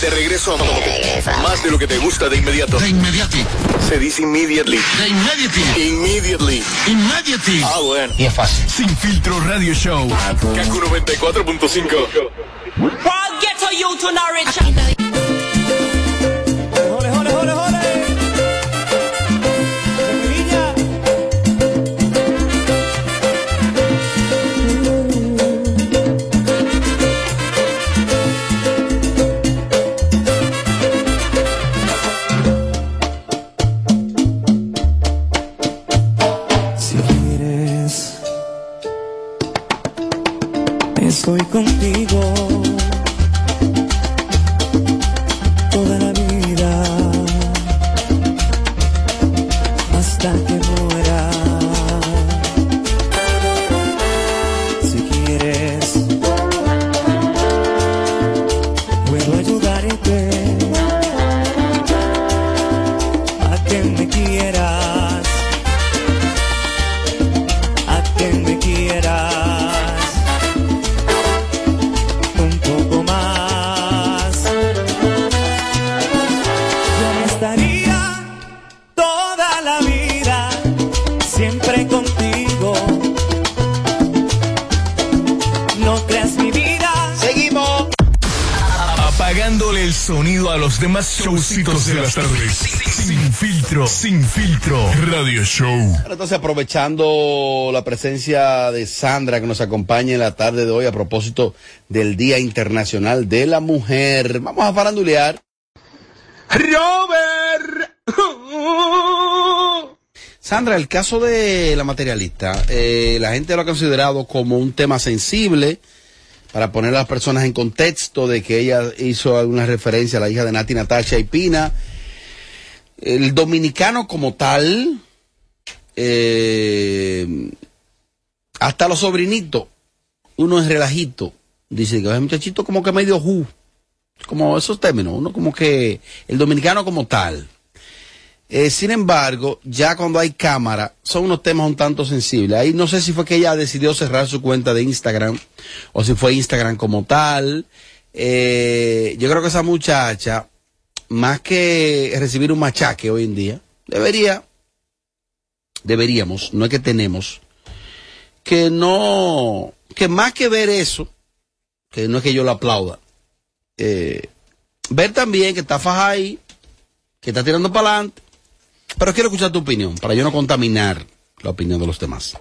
De regreso a más de lo que te gusta de inmediato. De inmediati. Se dice immediately. De immediately. Immediately. Immediately. Ah, bueno. Y es fácil. Sin filtro radio show. Kaku 94.5. Ghetto youth to Norwich. Estoy contigo demás showcitos de las tardes. Sin filtro. Sin filtro. Radio Show. Ahora, Entonces, aprovechando la presencia de Sandra que nos acompaña en la tarde de hoy a propósito del Día Internacional de la Mujer, vamos a farandulear. Robert. Sandra, el caso de la materialista, eh, la gente lo ha considerado como un tema sensible para poner a las personas en contexto de que ella hizo alguna referencia a la hija de Nati Natasha y Pina. El dominicano como tal, eh, hasta los sobrinitos, uno es relajito, dice que el muchachito como que medio ju, como esos términos, uno como que el dominicano como tal. Eh, sin embargo, ya cuando hay cámara, son unos temas un tanto sensibles. Ahí no sé si fue que ella decidió cerrar su cuenta de Instagram o si fue Instagram como tal. eh, yo creo que esa muchacha, más que recibir un machaque hoy en día, debería, deberíamos, no es que tenemos, que no, que más que ver eso, que no es que yo lo aplauda, eh, ver también que está faja ahí, que está tirando para adelante, pero quiero escuchar tu opinión, para yo no contaminar la opinión de los demás.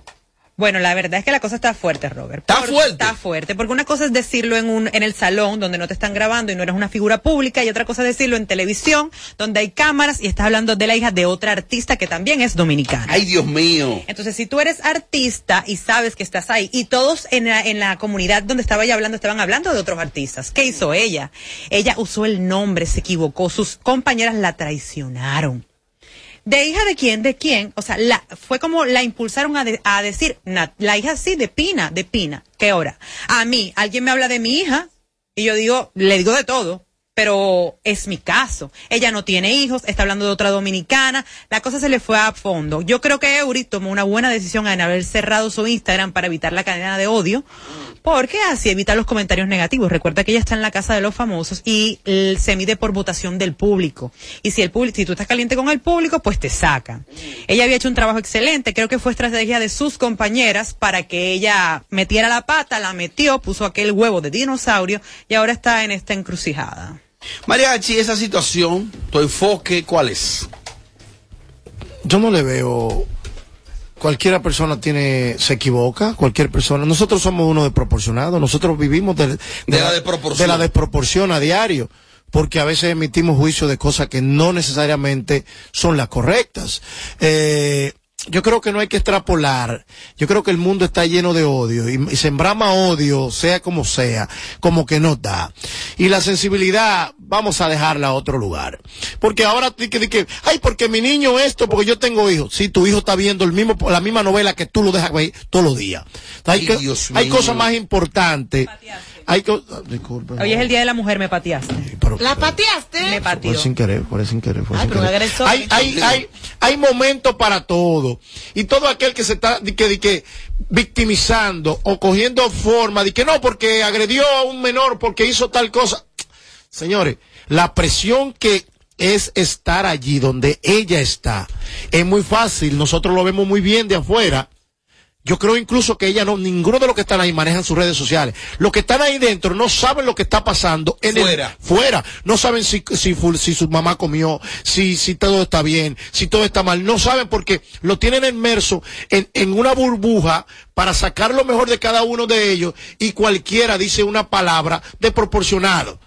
Bueno, la verdad es que la cosa está fuerte, Robert. ¿Está fuerte? Está fuerte, porque una cosa es decirlo en un en el salón donde no te están grabando y no eres una figura pública y otra cosa es decirlo en televisión donde hay cámaras y estás hablando de la hija de otra artista que también es dominicana. Ay, Dios mío. Entonces, si tú eres artista y sabes que estás ahí, y todos en la, en la comunidad donde estaba ella hablando estaban hablando de otros artistas, ¿qué hizo ella? Ella usó el nombre, se equivocó, sus compañeras la traicionaron. ¿De hija de quién? ¿De quién? O sea, la, fue como la impulsaron a, de- a decir, la hija sí, de Pina, de Pina. ¿Qué hora? A mí, alguien me habla de mi hija y yo digo, le digo de todo. Pero es mi caso. Ella no tiene hijos, está hablando de otra dominicana. La cosa se le fue a fondo. Yo creo que Eury tomó una buena decisión en haber cerrado su Instagram para evitar la cadena de odio. Porque así evita los comentarios negativos. Recuerda que ella está en la casa de los famosos y se mide por votación del público. Y si el público, si tú estás caliente con el público, pues te sacan. Ella había hecho un trabajo excelente. Creo que fue estrategia de sus compañeras para que ella metiera la pata, la metió, puso aquel huevo de dinosaurio y ahora está en esta encrucijada. Mariachi, esa situación, tu enfoque, ¿cuál es? Yo no le veo. Cualquiera persona tiene, se equivoca, cualquier persona. Nosotros somos uno desproporcionado, nosotros vivimos de, De la desproporción. de la desproporción a diario, porque a veces emitimos juicios de cosas que no necesariamente son las correctas. Eh, yo creo que no hay que extrapolar. Yo creo que el mundo está lleno de odio y, y se embrama odio, sea como sea, como que no da. Y la sensibilidad, vamos a dejarla a otro lugar. Porque ahora, di que, di que, ay, porque mi niño esto, porque yo tengo hijos. Si tu hijo está viendo el mismo, la misma novela que tú lo dejas ver todos los días. Hay, Ay, que- hay cosas más importantes. Hay ah, disculpe. Hoy es el Día de la Mujer, me pateaste. ¿La pateaste? Me pateó. Fue sin querer, fue sin querer. Fue Ay, sin pero un querer. agresor. Hay, hay, hay, hay momentos para todo. Y todo aquel que se está di que, di que, victimizando o cogiendo forma de que no, porque agredió a un menor, porque hizo tal cosa. Señores, la presión que es estar allí donde ella está es muy fácil. Nosotros lo vemos muy bien de afuera. Yo creo incluso que ella no, ninguno de los que están ahí manejan sus redes sociales. Los que están ahí dentro no saben lo que está pasando en el- Fuera. fuera. No saben si, si, si su mamá comió, si, si todo está bien, si todo está mal. No saben porque lo tienen inmerso en, en una burbuja para sacar lo mejor de cada uno de ellos y cualquiera dice una palabra desproporcionado.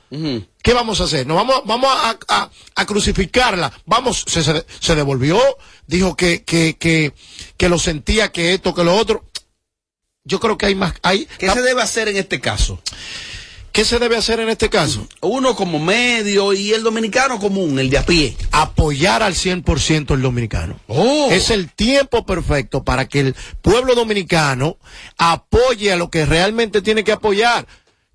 ¿Qué vamos a hacer? No vamos, vamos a, a- a crucificarla. Vamos, se, se, se devolvió, dijo que, que, que, que lo sentía, que esto, que lo otro. Yo creo que hay más, hay, ¿Qué se debe hacer en este caso? ¿qué se debe hacer en este caso? Uno como medio y el dominicano común, el de a pie. apoyar al 100% el dominicano. Oh. Es el tiempo perfecto para que el pueblo dominicano apoye a lo que realmente tiene que apoyar.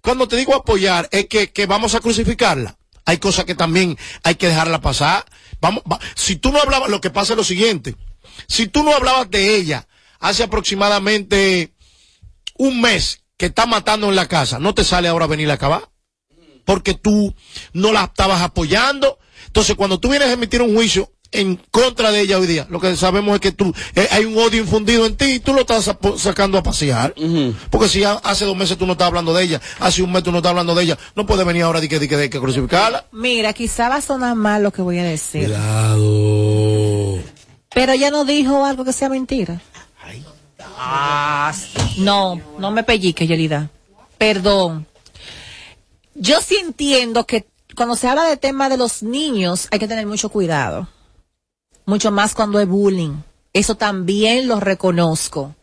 Cuando te digo apoyar, es que, que vamos a crucificarla. Hay cosas que también hay que dejarla pasar. Vamos, va- si tú no hablabas, lo que pasa es lo siguiente. Si tú no hablabas de ella hace aproximadamente un mes que está matando en la casa, no te sale ahora venir a acabar porque tú no la estabas apoyando. Entonces, cuando tú vienes a emitir un juicio en contra de ella hoy día, lo que sabemos es que tú eh, hay un odio infundido en ti y tú lo estás sacando a pasear. Porque si ha- hace dos meses tú no estás hablando de ella, hace un mes tú no estás hablando de ella, no puede venir ahora de que, de que, de que crucificarla. Mira, quizá va a sonar mal lo que voy a decir. Cuidado. Pero ella no dijo algo que sea mentira. Ah, no, no me pellique, Yelida. Perdón. Yo sí entiendo que cuando se habla de tema de los niños hay que tener mucho cuidado. Mucho más cuando es bullying. Eso también lo reconozco.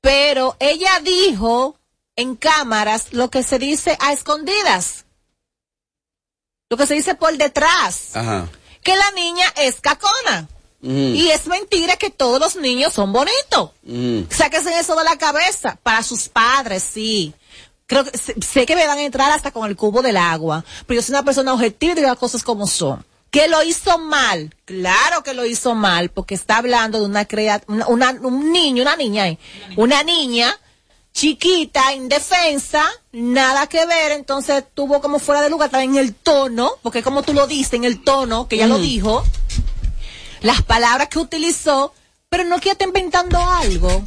Pero ella dijo en cámaras lo que se dice a escondidas. Lo que se dice por detrás. Ajá. Que la niña es cacona. Ujú. Y es mentira que todos los niños son bonitos. Ujú. Sáquense eso de la cabeza. Para sus padres, sí. Creo que sé, sé que me van a entrar hasta con el cubo del agua. Pero yo soy una persona objetiva y digo las cosas como son. Que lo hizo mal. Claro que lo hizo mal, porque está hablando de una crea una, una- un niño, una niña, eh, una niña chiquita, indefensa, nada que ver, entonces tuvo como fuera de lugar también el tono, porque como tú lo dices, en el tono, que ella lo Ujú. dijo, las palabras que utilizó, pero no que ella está inventando algo.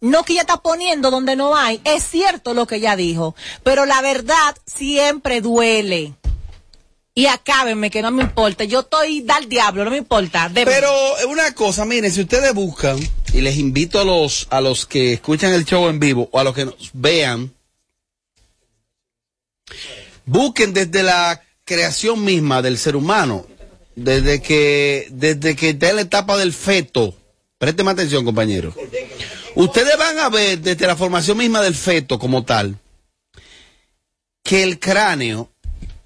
No que ella está poniendo donde no hay. Es cierto lo que ella dijo. Pero la verdad siempre duele. Y acábenme, que no me importa. Yo estoy del diablo, no me importa. De- Pero eh, una cosa, miren, si ustedes buscan, y les invito a los, a los que escuchan el show en vivo o a los que nos vean, busquen desde la creación misma del ser humano, desde que, desde que está en la etapa del feto. Présteme atención, compañero. Ustedes van a ver desde la formación misma del feto como tal, que el cráneo,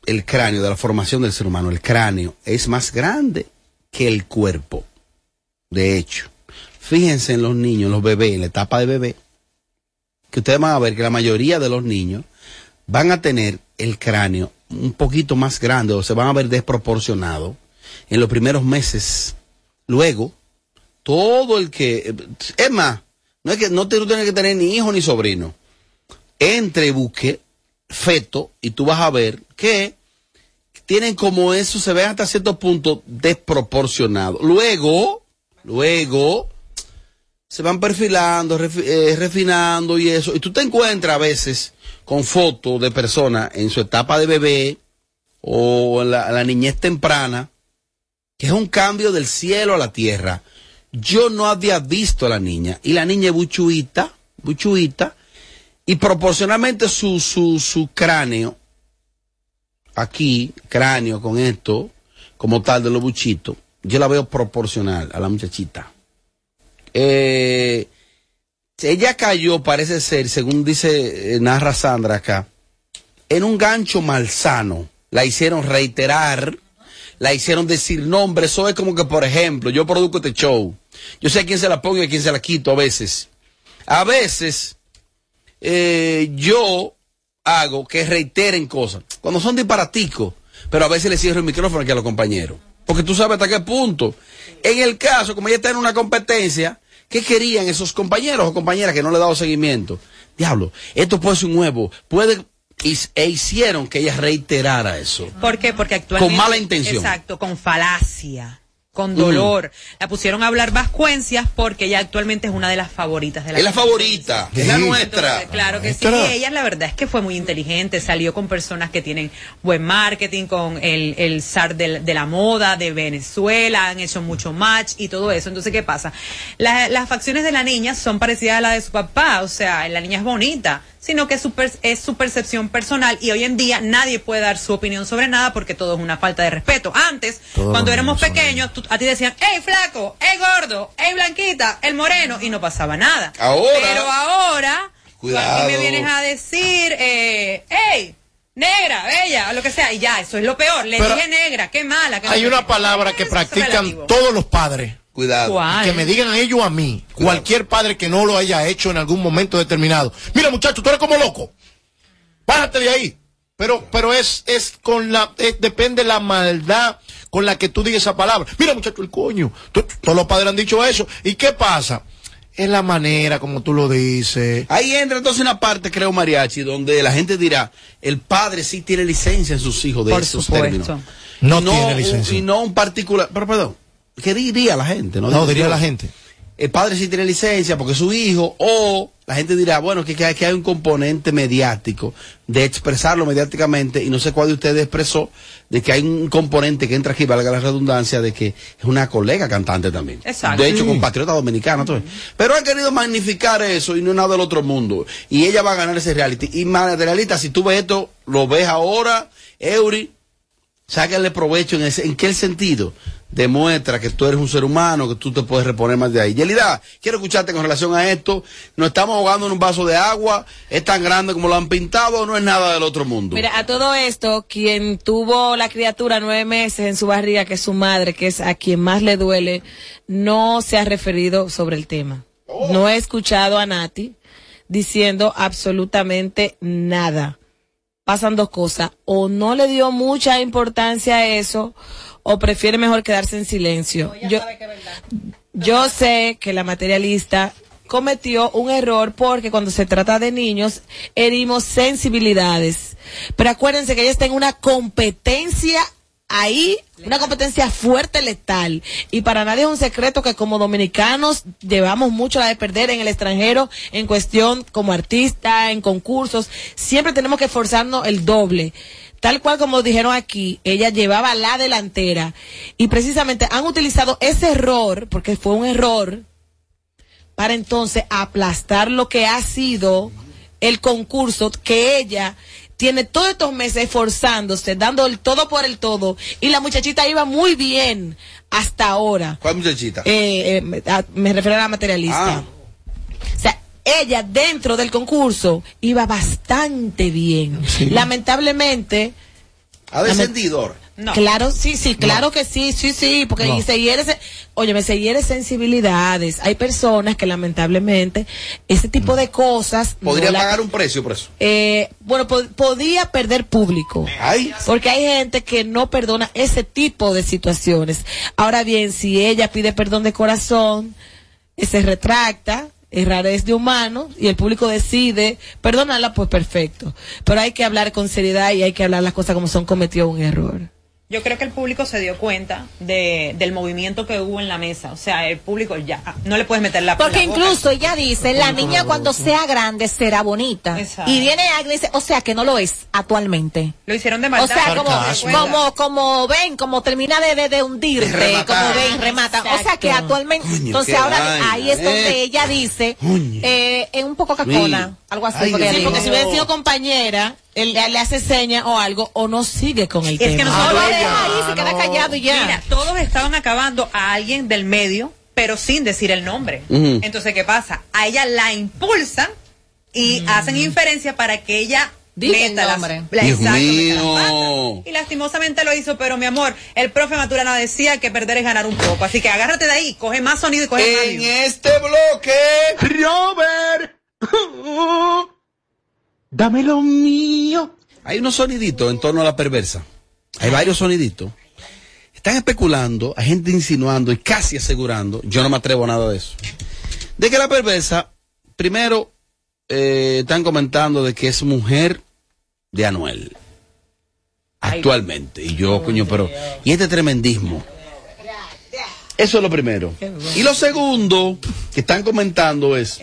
el cráneo de la formación del ser humano, el cráneo es más grande que el cuerpo. De hecho, fíjense en los niños, los bebés, en la etapa de bebé, que ustedes van a ver que la mayoría de los niños van a tener el cráneo un poquito más grande o se van a ver desproporcionado en los primeros meses. Luego, todo el que, es más, no es que no tienes que tener ni hijo ni sobrino. Entre y busque feto y tú vas a ver que tienen como eso, se ve hasta cierto punto desproporcionado. Luego, luego, se van perfilando, eh, refinando y eso. Y tú te encuentras a veces con fotos de personas en su etapa de bebé o en la, la niñez temprana, que es un cambio del cielo a la tierra. Yo no había visto a la niña y la niña es buchuita, buchuita, y proporcionalmente su, su, su cráneo, aquí, cráneo con esto, como tal de los buchitos, yo la veo proporcional a la muchachita. Eh, ella cayó, parece ser, según dice, eh, narra Sandra acá, en un gancho malsano. La hicieron reiterar, la hicieron decir nombres. Eso es como que, por ejemplo, yo produzco este show. Yo sé a quién se la pongo y a quién se la quito a veces. A veces, eh, yo hago que reiteren cosas. Cuando son disparaticos, pero a veces le cierro el micrófono aquí a los compañeros. Porque tú sabes hasta qué punto. En el caso, como ella está en una competencia, ¿qué querían esos compañeros o compañeras que no le he dado seguimiento? Diablo, esto puede ser un nuevo, puede, e hicieron que ella reiterara eso. ¿Por qué? Porque actualmente. Con mala intención. Exacto, con falacia, con dolor. La pusieron a hablar vascuencias porque ella actualmente es una de las favoritas de la Es la favorita, es la nuestra. Entonces, claro que sí. Nuestra. Y ella la verdad es que fue muy inteligente, salió con personas que tienen buen marketing, con el, el zar de, la moda de Venezuela, han hecho mucho match y todo eso. Entonces, ¿qué pasa? La- las facciones de la niña son parecidas a las de su papá, o sea, la niña es bonita, sino que es su, es su percepción personal y hoy en día nadie puede dar su opinión sobre nada porque todo es una falta de respeto. Antes, cuando éramos pequeños, tú- a ti decían, hey flaco, hey gordo, hey blanquita, el moreno, y no pasaba nada. Ahora- Pero ahora, Cuidado. me vienes a decir, eh, hey, negra, bella, o lo que sea, y ya, eso es lo peor. Le Pero dije negra, qué mala. qué Hay una palabra que practican relativo. todos los padres. Cuidado. ¿Cuál? Que me digan a ellos a mí. Cualquier padre que no lo haya hecho en algún momento determinado. Mira, muchacho, tú eres como loco. Bájate de ahí. Pero, pero es, es con la, es- depende la maldad con la que tú digas esa palabra. Mira, muchacho, el coño. Tú- Todos los padres han dicho eso. ¿Y qué pasa? Es la manera como tú lo dices. Ahí entra entonces una parte, creo, mariachi, donde la gente dirá, el padre sí tiene licencia en sus hijos de Por esos supuesto. términos. No Y tiene licencia. Y no un particular, pero perdón, ¿qué diría la gente? No, No, diría la gente. El padre sí tiene licencia porque es su hijo, o la gente dirá, bueno, que, que hay- un componente mediático de expresarlo mediáticamente, y no sé cuál de ustedes expresó, de que hay un componente que entra aquí, valga la redundancia, de que es una colega cantante también. Exacto. De hecho, compatriota dominicana. Pero han querido magnificar eso y no es nada del otro mundo. Y ella va a ganar ese reality. Y materialista, si tú ves esto, lo ves ahora, Eury, sácale provecho en, ese, en qué sentido. Demuestra que tú eres un ser humano, que tú te puedes reponer más de ahí. Yelida, quiero escucharte con relación a esto. Nos estamos ahogando en un vaso de agua. ¿Es tan grande como lo han pintado o no es nada del otro mundo? Mira, a todo esto, quien tuvo la criatura nueve meses en su barriga, que es su madre, que es a quien más le duele, no se ha referido sobre el tema. No he escuchado a Nati diciendo absolutamente nada. Pasan dos cosas. O no le dio mucha importancia a eso, o prefiere mejor quedarse en silencio. Yo, yo sé que la materialista cometió un error porque cuando se trata de niños herimos sensibilidades. Pero acuérdense que ella está en una competencia ahí, una competencia fuerte, letal. Y para nadie es un secreto que como dominicanos llevamos mucho la de perder en el extranjero, en cuestión como artista, en concursos. Siempre tenemos que esforzarnos el doble. Tal cual como dijeron aquí, ella llevaba la delantera. Y precisamente han utilizado ese error, porque fue un error, para entonces aplastar lo que ha sido el concurso que ella tiene todos estos meses esforzándose, dando el todo por el todo, y la muchachita iba muy bien hasta ahora. ¿Cuál muchachita? Eh, eh, me, a- me refiero a la materialista. Ah. Ella dentro del concurso iba bastante bien. Lamentablemente, ¿Ha descendido? Claro, sí, sí, claro que sí, sí, sí, porque No. y se hiere, se- óyeme, se hiere sensibilidades. Hay personas que lamentablemente ese tipo de cosas no ¿Podría la- pagar un precio por eso? eh, bueno, po- podía perder público. Ay. Porque hay gente que no perdona ese tipo de situaciones. Ahora bien, si ella pide perdón de corazón, eh, se retracta, errarez de humano, y el público decide perdonarla, pues perfecto. Pero hay que hablar con seriedad y hay que hablar las cosas como son, cometió un error. Yo creo que el público se dio cuenta de, del movimiento que hubo en la mesa. O sea, el público ya ah, no le puedes meter la Porque la boca. incluso ella dice, la niña cuando sea grande será bonita. Exacto. Y viene Agnes y dice, o sea que no lo es actualmente. Lo hicieron de O maldad. sea, como, como, como ven, como termina de, de, de hundirte, rematar. como ven, remata. O sea que actualmente, Coño, entonces ahora ahí es donde eh. ella dice, eh, es un poco cacona, Sí. algo así. Ay, porque Sí, porque si hubiera sido compañera, él le, hace seña o algo, o no sigue con el Es tema. que No nosotros lo deja ahí, se queda callado y ya. Mira, todos estaban acabando a alguien del medio, pero sin decir el nombre. Entonces, ¿qué pasa? A ella la impulsan y hacen inferencia para que ella el meta las- nombre. la- Dios exacto, meta las mío. Y lastimosamente lo hizo, pero mi amor, el profe Maturana decía que perder es ganar un poco. Así que agárrate de ahí, coge más sonido y coge más En este bloque, Robert, dame lo mío. hay unos soniditos en torno a la perversa. Hay varios soniditos. Están especulando, hay gente insinuando y casi asegurando, yo no me atrevo a nada de eso, de que la perversa, primero, eh, están comentando de que es mujer de Anuel. Actualmente. Y yo, coño, pero. Y este tremendismo. Eso es lo primero. Y lo segundo que están comentando es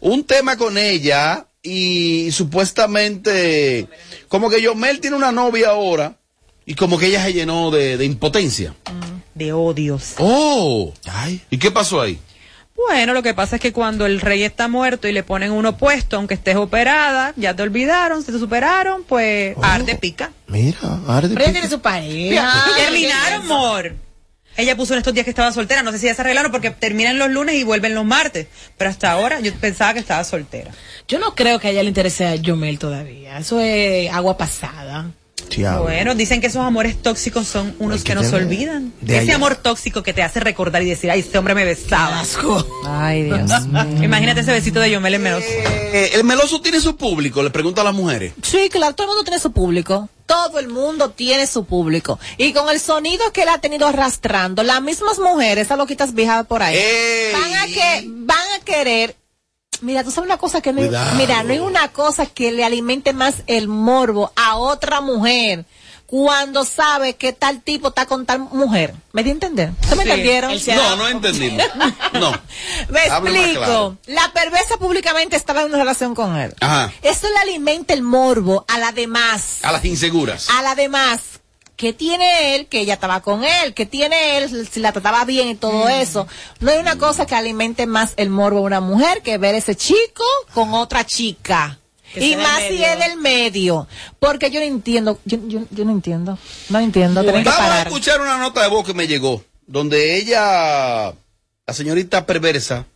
un tema con ella y supuestamente como que Yomel tiene una novia ahora y como que ella se llenó de, de impotencia. De odios. Oh, ¿y qué pasó ahí? Bueno, lo que pasa es que cuando el rey está muerto y le ponen uno puesto, aunque estés operada, ya te olvidaron, se te superaron, pues arde pica. Mira, arde. Tiene su pareja. Terminaron, amor. Ella puso en estos días que estaba soltera, no sé si ya se arreglaron porque terminan los lunes y vuelven los martes. Pero hasta ahora yo pensaba que estaba soltera. Yo no creo que a ella le interese a Yomel todavía. Eso es agua pasada. Bueno, dicen que esos amores tóxicos son unos que, que no se tener- olvidan. de Ese allá. amor tóxico que te hace recordar y decir, ay, este hombre me besaba. Ay, Dios. Imagínate ese besito de Yomel en Meloso. Eh, el meloso tiene su público, le pregunta a las mujeres. Sí, claro, todo el mundo tiene su público. Todo el mundo tiene su público. Y con el sonido que él ha tenido arrastrando, las mismas mujeres, esas loquitas viejas por ahí, ¡Ey! van a que, van a querer. Mira, tú sabes una cosa que no, Cuidado. mira, no hay una cosa que le alimente más el morbo a otra mujer cuando sabe que tal tipo está con tal mujer. ¿Me di a entender? ¿Se me Sí, entendieron? No, no entendimos. No. Me explico. claro. La perversa públicamente estaba en una relación con él. Ajá. Eso le alimenta el morbo a la demás. A las inseguras. A la demás. ¿Qué tiene él? Que ella estaba con él. ¿Qué tiene él? Si la trataba bien y Mm. todo eso. No hay una cosa que alimente más el morbo a una mujer que ver ese chico con otra chica. Y más si es del medio. Porque yo no entiendo. Yo, yo, yo no entiendo. No entiendo. Que Vamos a escuchar una nota de voz que me llegó, donde ella, la señorita perversa,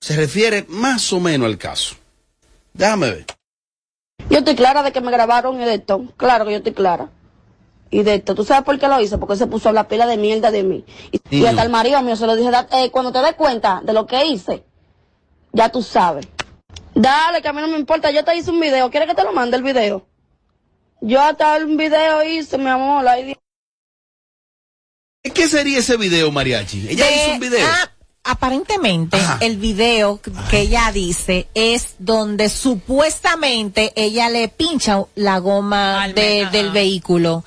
se refiere más o menos al caso. Déjame ver. Yo estoy clara de que me grabaron y de esto. Claro que yo estoy clara. Y de esto, ¿tú sabes por qué lo hice? Porque se puso a hablar pila de mierda de mí. Y, hasta el marido mío se lo dije, "Da- eh, cuando te des cuenta de lo que hice, ya tú sabes. Dale, que a mí no me importa, yo te hice un video, ¿quieres que te lo mande el video? Yo hasta un video hice, mi amor, la idea. ¿Qué sería ese video, Mariachi? Ella De- hizo un video. ah, aparentemente el video que ella dice es donde supuestamente ella le pincha la goma de- del vehículo.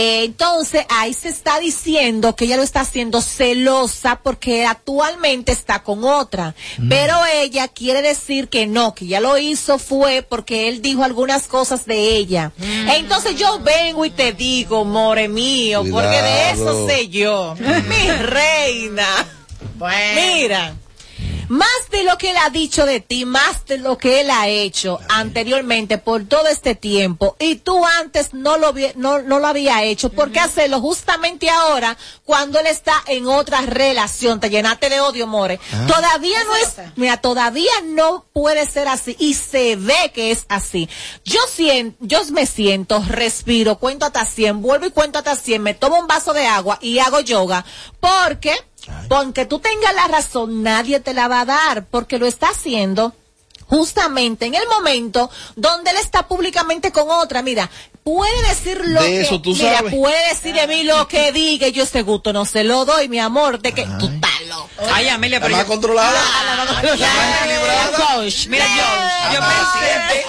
Eh, entonces ahí se está diciendo que ella lo está haciendo celosa porque actualmente está con otra. Pero ella quiere decir que no, que ya lo hizo fue porque él dijo algunas cosas de ella. Entonces yo vengo y te digo, more mío, porque de eso sé yo. Mi reina. Mira. Más de lo que él ha dicho de ti, más de lo que él ha hecho anteriormente por todo este tiempo, y tú antes no lo, vi- no, no lo había hecho, ¿por qué hacerlo justamente ahora cuando él está en otra relación? Te llenaste de odio, More. Ah. Todavía no es, mira, todavía no puede ser así, y se ve que es así. Yo siento, yo me siento, respiro, cuento hasta 100, vuelvo y cuento hasta 100, me tomo un vaso de agua y hago yoga, porque porque tú tengas la razón, nadie te la va a dar, porque lo está haciendo justamente en el momento donde él está públicamente con otra. Mira, puede decir lo De que mira, puede decir de mí lo que diga, yo ese gusto no se lo doy, mi amor, de que tú estás Ay, Amelia, pero más yo- controlada. Coach, Mira, yo, yo pensé,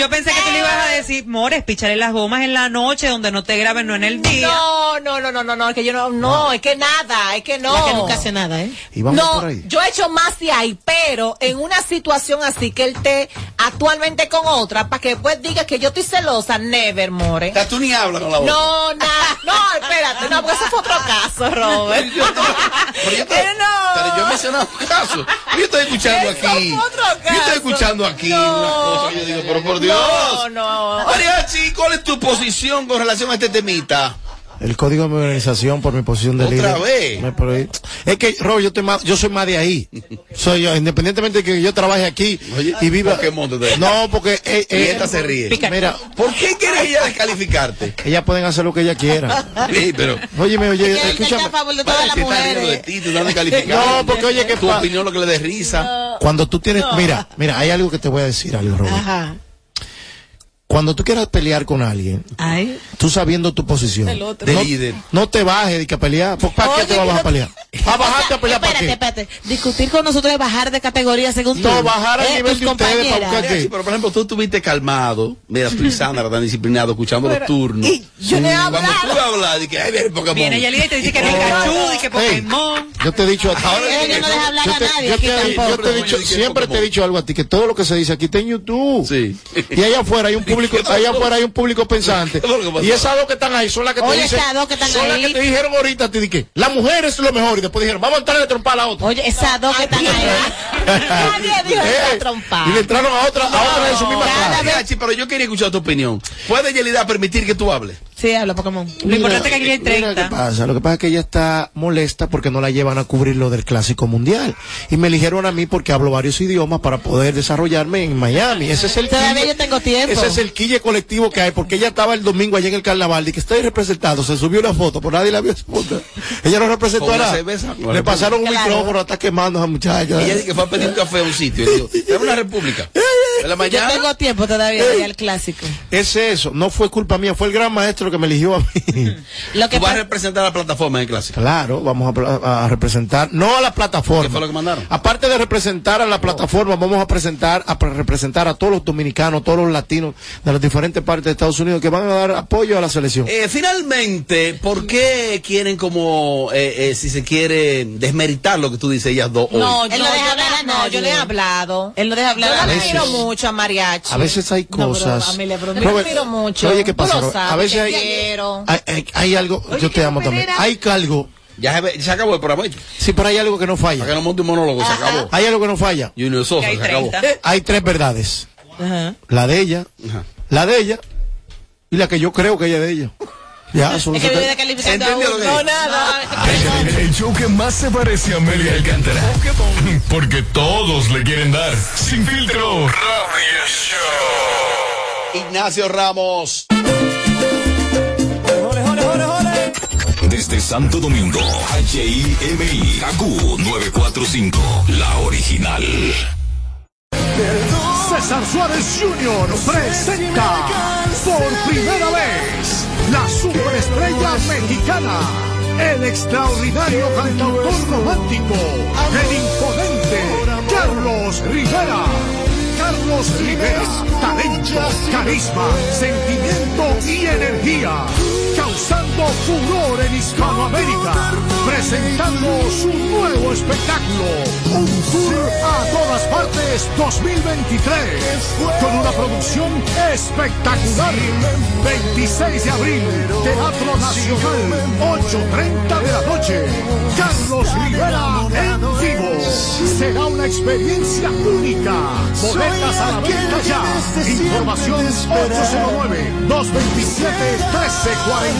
yo pensé que tú le ibas a decir, Mores, picharle las gomas en la noche donde no te graben, no en el día. No, no, no, no, no, no, es que yo no, no, es que nada, es que no. La que nunca hace nada, ¿eh? Y vamos no, por ahí. yo he hecho más de ahí, pero en una situación así que él esté actualmente con otra, para que después diga que yo estoy celosa, never more. O sea, tú ni hablas con la boca. No, nada, no, espérate, no, porque ese fue otro caso, Robert. Pero yo, te- no. pero yo he mencionado un caso. Yo estoy escuchando aquí. Yo estoy escuchando aquí No. una cosa que yo digo, pero por Dios. No, no. Mariachi, ¿cuál es tu posición con relación a este temita? El código de mi organización por mi posición de ¿Otra líder. vez? Me prohí- Es que, Rob, yo, estoy más, yo soy más de ahí. Soy yo, independientemente de que yo trabaje aquí y viva. No, porque. eh, Y eh, esta se ríe. Mira, ¿Por qué quieres ella descalificarte? ellas pueden hacer lo que ellas quieran. Sí, pero. Oye, está escúchame. a favor de todas las de mujeres. ti. No, porque oye, que Tu opinión lo que le dé risa. Cuando tú tienes. Mira, mira, hay algo que te voy a decir, algo, Robert. Ajá. Cuando tú quieras pelear con alguien, Ay. tú sabiendo tu posición. El otro. De no, líder. no te bajes de que a pelear. ¿Por- ¿Para qué Oye, te vas a pelear? ¿Para bajarte a pelear para Espérate, qué? espérate. Discutir con nosotros es bajar de categoría según tú. No, bajar al Eh, nivel de ustedes para buscar qué. pero por ejemplo, tú estuviste calmado. Mira, tú y Sandra tan disciplinado, escuchando los turnos. y yo no he Cuando hablado. tú hablas, que ay, viene Pokémon. Viene Yelida y te dice que Pikachu y que Pokémon. Yo te he dicho a ti. Ahora Ella no deja hablar yo a nadie yo aquí yo te he dicho, siempre te he dicho algo a ti, que todo lo que se dice aquí está en YouTube. Sí. Y allá afuera hay un público, allá afuera hay un público pensante. Y esas dos que están ahí son las que te Oye, dicen, esas dos que están son las ahí. que te dijeron ahorita a ti, que la mujer es lo mejor. Y después dijeron, vamos a entrar a trompar a la otra. Oye, esas dos que están ahí. Nadie dijo Eh, esa trompa. Y le entraron a otra, a otra de su misma. Mariachi, pero yo quería escuchar tu opinión. ¿Puede Yelida permitir que tú hables? Sí, habla Pokémon. Lo importante es que aquí hay Mira, ¿qué 30. pasa? Lo que pasa es que ella está molesta porque no la llevan a cubrir lo del clásico mundial. Y me eligieron a mí porque hablo varios idiomas para poder desarrollarme en Miami. Ese es el Todavía quille- yo tengo tiempo. Ese es el quille colectivo que hay, porque ella estaba el domingo allá en el carnaval y que estoy representado. Se subió una foto, por nadie la vio esa foto. Ella no representó a nada. Le pasaron un Claro. micrófono, está quemando a esa muchacha. Ella dice que fue a pedir un café a un sitio. Y dijo, es una república. En la Yo mañana. tengo tiempo todavía de ir al clásico. Es eso, no fue culpa mía, fue el gran maestro que me eligió a mí. Lo que Tú vas a representar a la plataforma en el clásico. Claro, vamos a, representar, no a la plataforma. ¿Qué fue lo que mandaron? Aparte de representar a la plataforma, vamos a presentar a pre- representar a todos los dominicanos, todos los latinos de las diferentes partes de Estados Unidos que van a dar apoyo a la selección. Eh, finalmente, ¿por qué quieren como, eh, eh, si se quiere, desmeritar lo que tú dices ellas dos hoy? No, Él yo, no deja yo hablar no, yo le he hablado. Él no deja hablar Yo la mucho a Mariachi. A veces hay No, pero, cosas. Pero Yo mira, la admiro mucho. Oye, ¿qué pasa? Robert? sabes, a veces hay, hay, hay- hay algo, yo te amo también. Hay algo, Ya se, se acabó el programa. sí, pero hay algo que no Para que falla. no monte un monólogo, se acabó. Hay algo que no falla. Junior Sosa, Que hay se acabó. 30. Hay tres verdades. Ajá. La de ella, Ajá. la de ella y la que yo creo que ella es de ella. Ya, solo Es que se vive ¿Entendió lo que No, nada. El, el show que más se parece a Amelia Alcántara. Porque todos le quieren dar. Sin filtro. Radio Show. Ignacio Ramos. Desde Santo Domingo, HIMI, KQ 945, la original. César Suárez Jr. presenta por primera vez la superestrella mexicana el extraordinario cantautor romántico, el imponente Carlos Rivera. Carlos Rivera, talento, carisma, sentimiento y energía, causando furor en Hispanoamérica, presentando su nuevo espectáculo, un tour a todas partes 2023, con una producción espectacular. 26 de abril, Teatro Nacional, 8.30 de la noche. Carlos Rivera en vivo. Será una experiencia única. Boletas a la venta ya. Información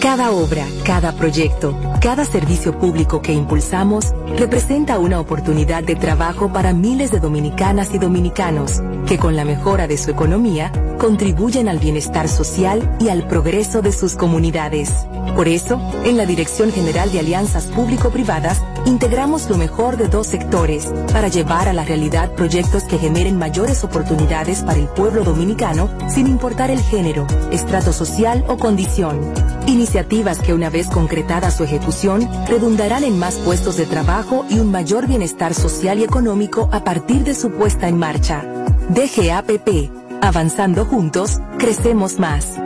Cada obra, cada proyecto, cada servicio público que impulsamos representa una oportunidad de trabajo para miles de dominicanas y dominicanos que con la mejora de su economía contribuyen al bienestar social y al progreso de sus comunidades. Por eso, en la Dirección General de Alianzas Público-Privadas, integramos lo mejor de dos sectores para llevar a la realidad proyectos que generen mayores oportunidades para el pueblo dominicano sin importar el género, estrato social o condición. Iniciativas que una vez concretada su ejecución redundarán en más puestos de trabajo y un mayor bienestar social y económico a partir de su puesta en marcha. DGAPP. Avanzando juntos, crecemos más.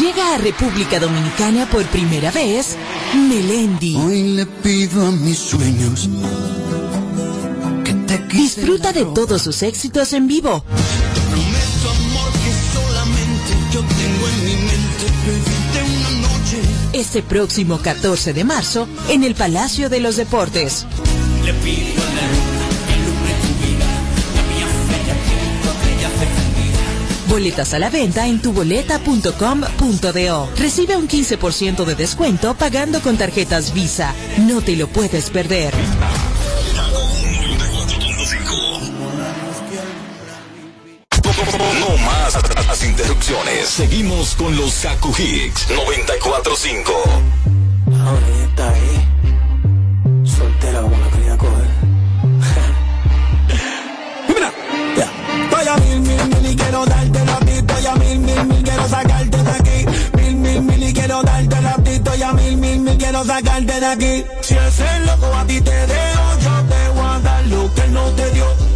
Llega a República Dominicana por primera vez Melendi. Hoy le pido a mis sueños Disfruta de todos sus éxitos en vivo. prometo amor que solamente yo tengo en mi mente vivirte una noche. Este próximo 14 de marzo en el Palacio de los Deportes. Le pido a la Boletas a la venta en tuboleta.com.do. Recibe un 15% de descuento pagando con tarjetas Visa. No te lo puedes perder. No más las interrupciones. Seguimos con los Kaku Hicks 945. Ahora ella está ahí. Soltera Estoy a mil, mil, mil y quiero darte la ti. Estoy a mil, mil, mil, quiero sacarte de aquí. Mil, mil, mil y quiero darte la ti. Estoy a mil, mil, mil, quiero sacarte de aquí. Si ese loco a ti te dejo, yo te voy a dar lo que él no te dio.